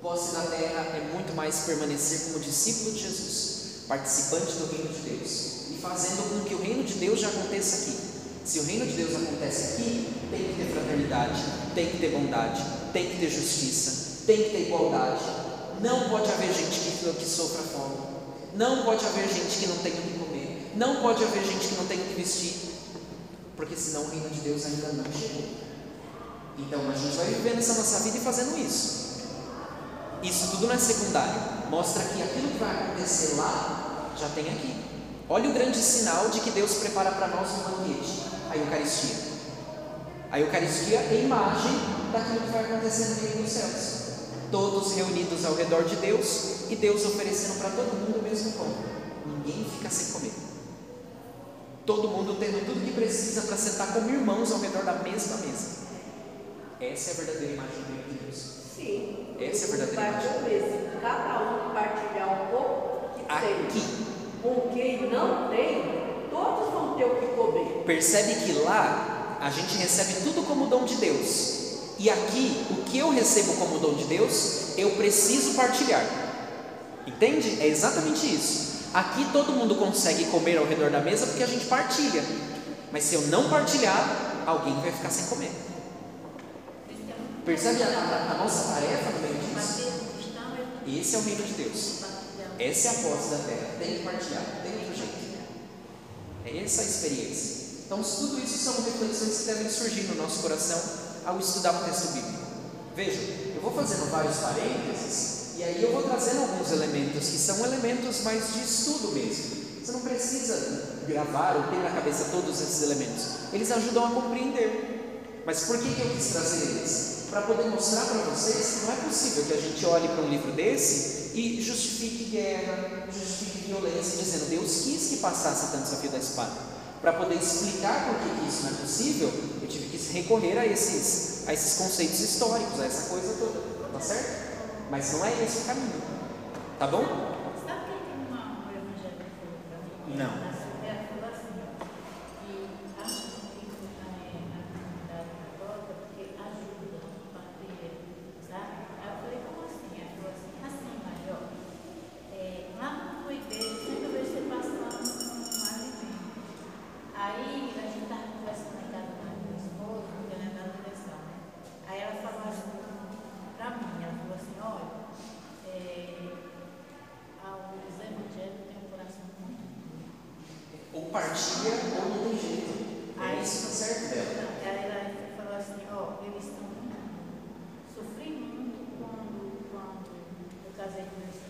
Posse da terra é muito mais permanecer como discípulo de Jesus, participante do reino de Deus e fazendo com que o reino de Deus já aconteça aqui. Se o reino de Deus acontece aqui, tem que ter fraternidade, tem que ter bondade, tem que ter justiça, tem que ter igualdade. Não pode haver gente que, que sofra fome. Não pode haver gente que não tenha o que comer. Não pode haver gente que não tenha o que vestir. Porque senão o reino de Deus ainda não chegou. Então a gente vai vivendo essa nossa vida e fazendo isso. Isso tudo não é secundário. Mostra que aquilo que vai acontecer lá já tem aqui. Olha o grande sinal de que Deus prepara para nós um banquete a Eucaristia. A Eucaristia é imagem daquilo que vai acontecer no reino dos céus todos reunidos ao redor de Deus e Deus oferecendo para todo mundo o mesmo pão. Ninguém fica sem comer. Todo mundo tendo tudo que precisa para sentar como irmãos ao redor da mesma mesa. Essa é a verdadeira imagem do reino de Deus. Sim. Essa é a verdadeira imagem. Comer, cada um partilhar um pouco que Aqui. tem. Com quem não tem, todos vão ter o que comer. Percebe que lá a gente recebe tudo como dom de Deus. E aqui, o que eu recebo como dom de Deus, eu preciso partilhar. Entende? É exatamente isso. Aqui todo mundo consegue comer ao redor da mesa porque a gente partilha. Mas se eu não partilhar, alguém vai ficar sem comer. Percebe a, a, nossa tarefa no meio disso? Esse é o reino de Deus. Essa é a posse da terra. Tem que partilhar, tem outro jeito. É essa a experiência. Então, tudo isso são reflexões que devem surgir no nosso coração ao estudar o texto bíblico. Veja, eu vou fazendo vários parênteses e aí eu vou trazendo alguns elementos que são elementos mais de estudo mesmo. Você não precisa gravar ou ter na cabeça todos esses elementos. Eles ajudam a compreender. Mas por que, que eu quis trazer eles? Para poder mostrar para vocês que não é possível que a gente olhe para um livro desse e justifique guerra, justifique violência, dizendo Deus quis que passasse tanto desafio da espada para poder explicar por que isso não é possível, eu tive que recorrer a esses, a esses conceitos históricos, a essa coisa toda, tá certo? Mas não é esse o caminho, tá bom? Sabe quem tem uma, um evangelho que? Não. Ou partia ou não tem jeito. É aí, é isso que tá certo dela. Não, ela falou assim, ó, eles estão sofri muito quando, quando eu casei com meu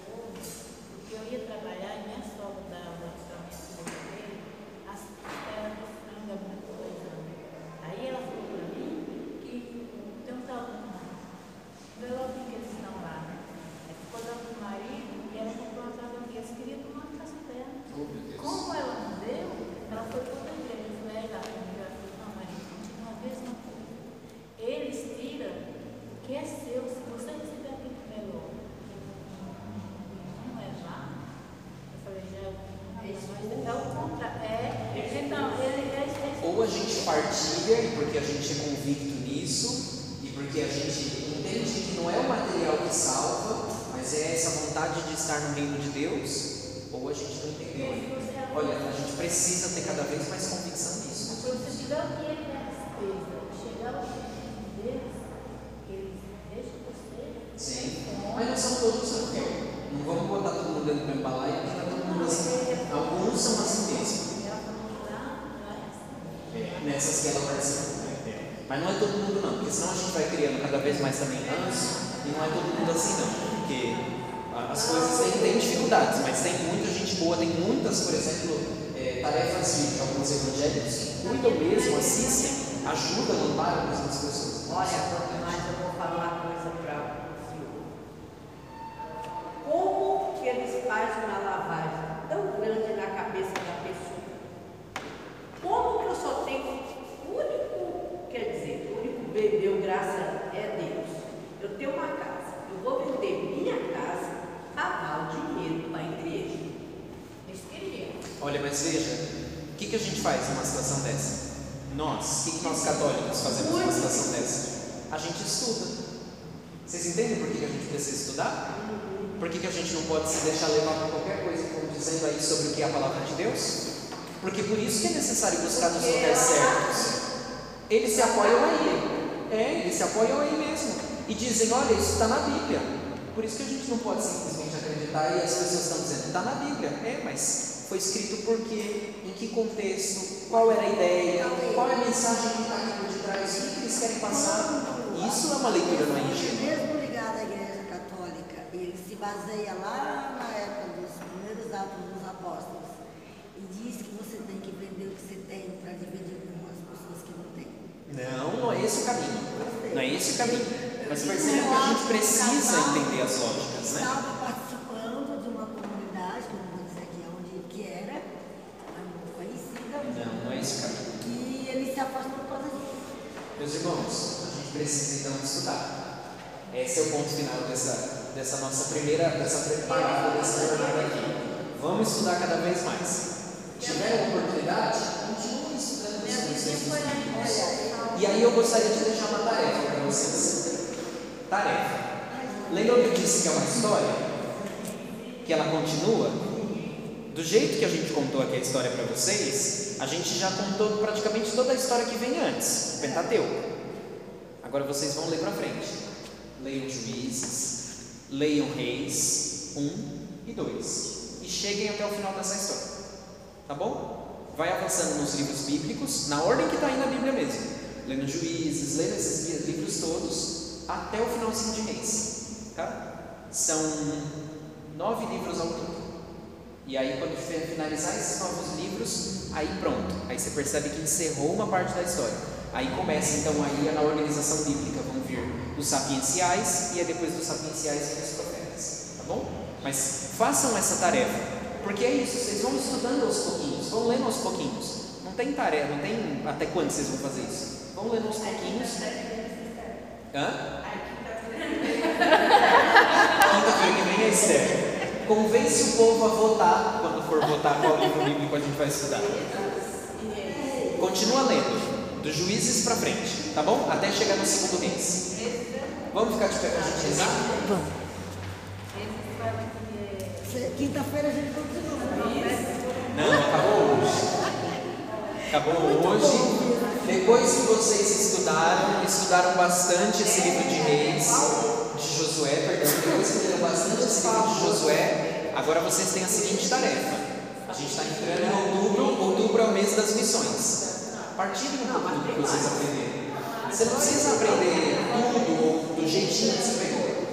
dizem, olha, isso está na Bíblia. Por isso que a gente não pode simplesmente acreditar e as pessoas estão dizendo, está na Bíblia. É, mas foi escrito por quê? Em que contexto? Qual era a ideia? Qual é a mensagem que está aqui por detrás? O que, eles querem passar? Isso é uma leitura não é ingênua. Mesmo ligado à Igreja Católica, ele se baseia lá na época dos primeiros atos dos apóstolos e diz que você tem que vender o que você tem para dividir com as pessoas que não têm. Não, não é esse o caminho. Não é esse o caminho. Mas perceba que a gente precisa entender as lógicas, né? Estava participando de uma comunidade, que não vou dizer aqui onde que era, mas muito conhecida, Não, não é esse caminho. e ele se afastou por causa disso. Meus irmãos, a gente precisa então estudar. Esse é o ponto final dessa, dessa nossa primeira, dessa preparada, dessa jornada aqui. Vamos estudar cada vez mais. Tiveram oportunidade? Continuem estudando os conceitos bíblicos. E aí eu gostaria de deixar uma tarefa para vocês. Tarefa. Lembram que eu disse que é uma história? Que ela continua? Do jeito que a gente contou aqui a história para vocês, a gente já contou praticamente toda a história que vem antes, o Pentateuco. Agora vocês vão ler para frente. Leiam Juízes, leiam Reis 1 e 2 e cheguem até o final dessa história. Tá bom? Vai avançando nos livros bíblicos, na ordem que está aí na Bíblia mesmo. Lendo Juízes, lendo esses livros todos, até o finalzinho de Reis. Tá? São nove livros ao todo. E aí, quando finalizar esses novos livros, aí pronto. Aí você percebe que encerrou uma parte da história. Aí começa então aí na organização bíblica. Vão vir os sapienciais e aí depois dos sapienciais vem os profetas. Tá bom? Mas façam essa tarefa. Porque é isso, vocês vão estudando aos pouquinhos, vão lendo aos pouquinhos. Não tem tarefa, não tem até quando vocês vão fazer isso. Vão lendo aos pouquinhos. Hã? Quinta-feira que vem é Esther. Convence o povo a votar quando for votar qual livro bíblico a gente vai estudar. Continua lendo, dos juízes para frente, tá bom? Até chegar no segundo mês. Vamos ficar de pé para a gente rezar? Vamos. É. Quinta-feira a gente continua. Não, acabou hoje. Acabou hoje. Depois que vocês estudaram, estudaram bastante esse livro de Reis, de Josué, perdão, depois que leram bastante esse livro de Josué, agora vocês têm a seguinte tarefa. A gente está entrando em outubro, outubro é o mês das missões. Partilhem um pouco do que vocês aprenderam. Você não precisa aprender tudo do jeitinho que você pegou.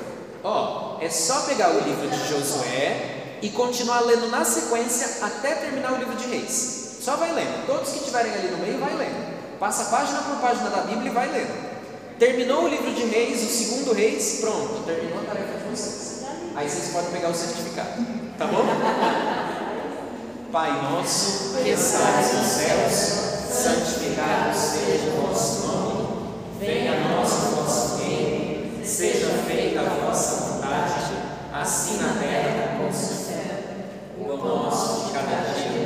Ó, é só pegar o livro de Josué e continuar lendo na sequência até terminar o livro de Reis. Só vai lendo. Todos que estiverem ali no meio, vai lendo. Passa página por página da Bíblia e vai lendo. Terminou o livro de Reis, o segundo Reis, pronto, terminou a tarefa de vocês. Aí vocês podem pegar o certificado. Tá bom? Pai nosso, que estás nos céus, santificado seja o vosso nome. Venha a nós o vosso reino, seja feita a vossa vontade, assim na terra como no céu. O nosso de cada dia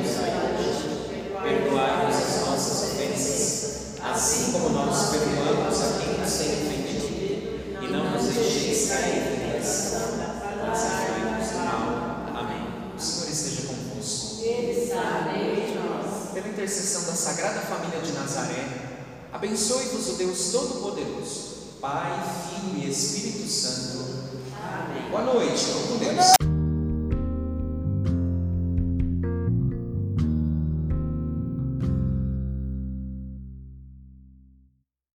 assim como nós perdoamos a quem nos tem ofendido, e não nos deixeis cair em tentação, mas livrai-nos do mal. Amém. O Senhor esteja convosco. Ele está nós. Pela intercessão da Sagrada Família de Nazaré, abençoe-vos o Deus Todo-Poderoso, Pai, Filho e Espírito Santo. Amém. Boa noite. Não podemos.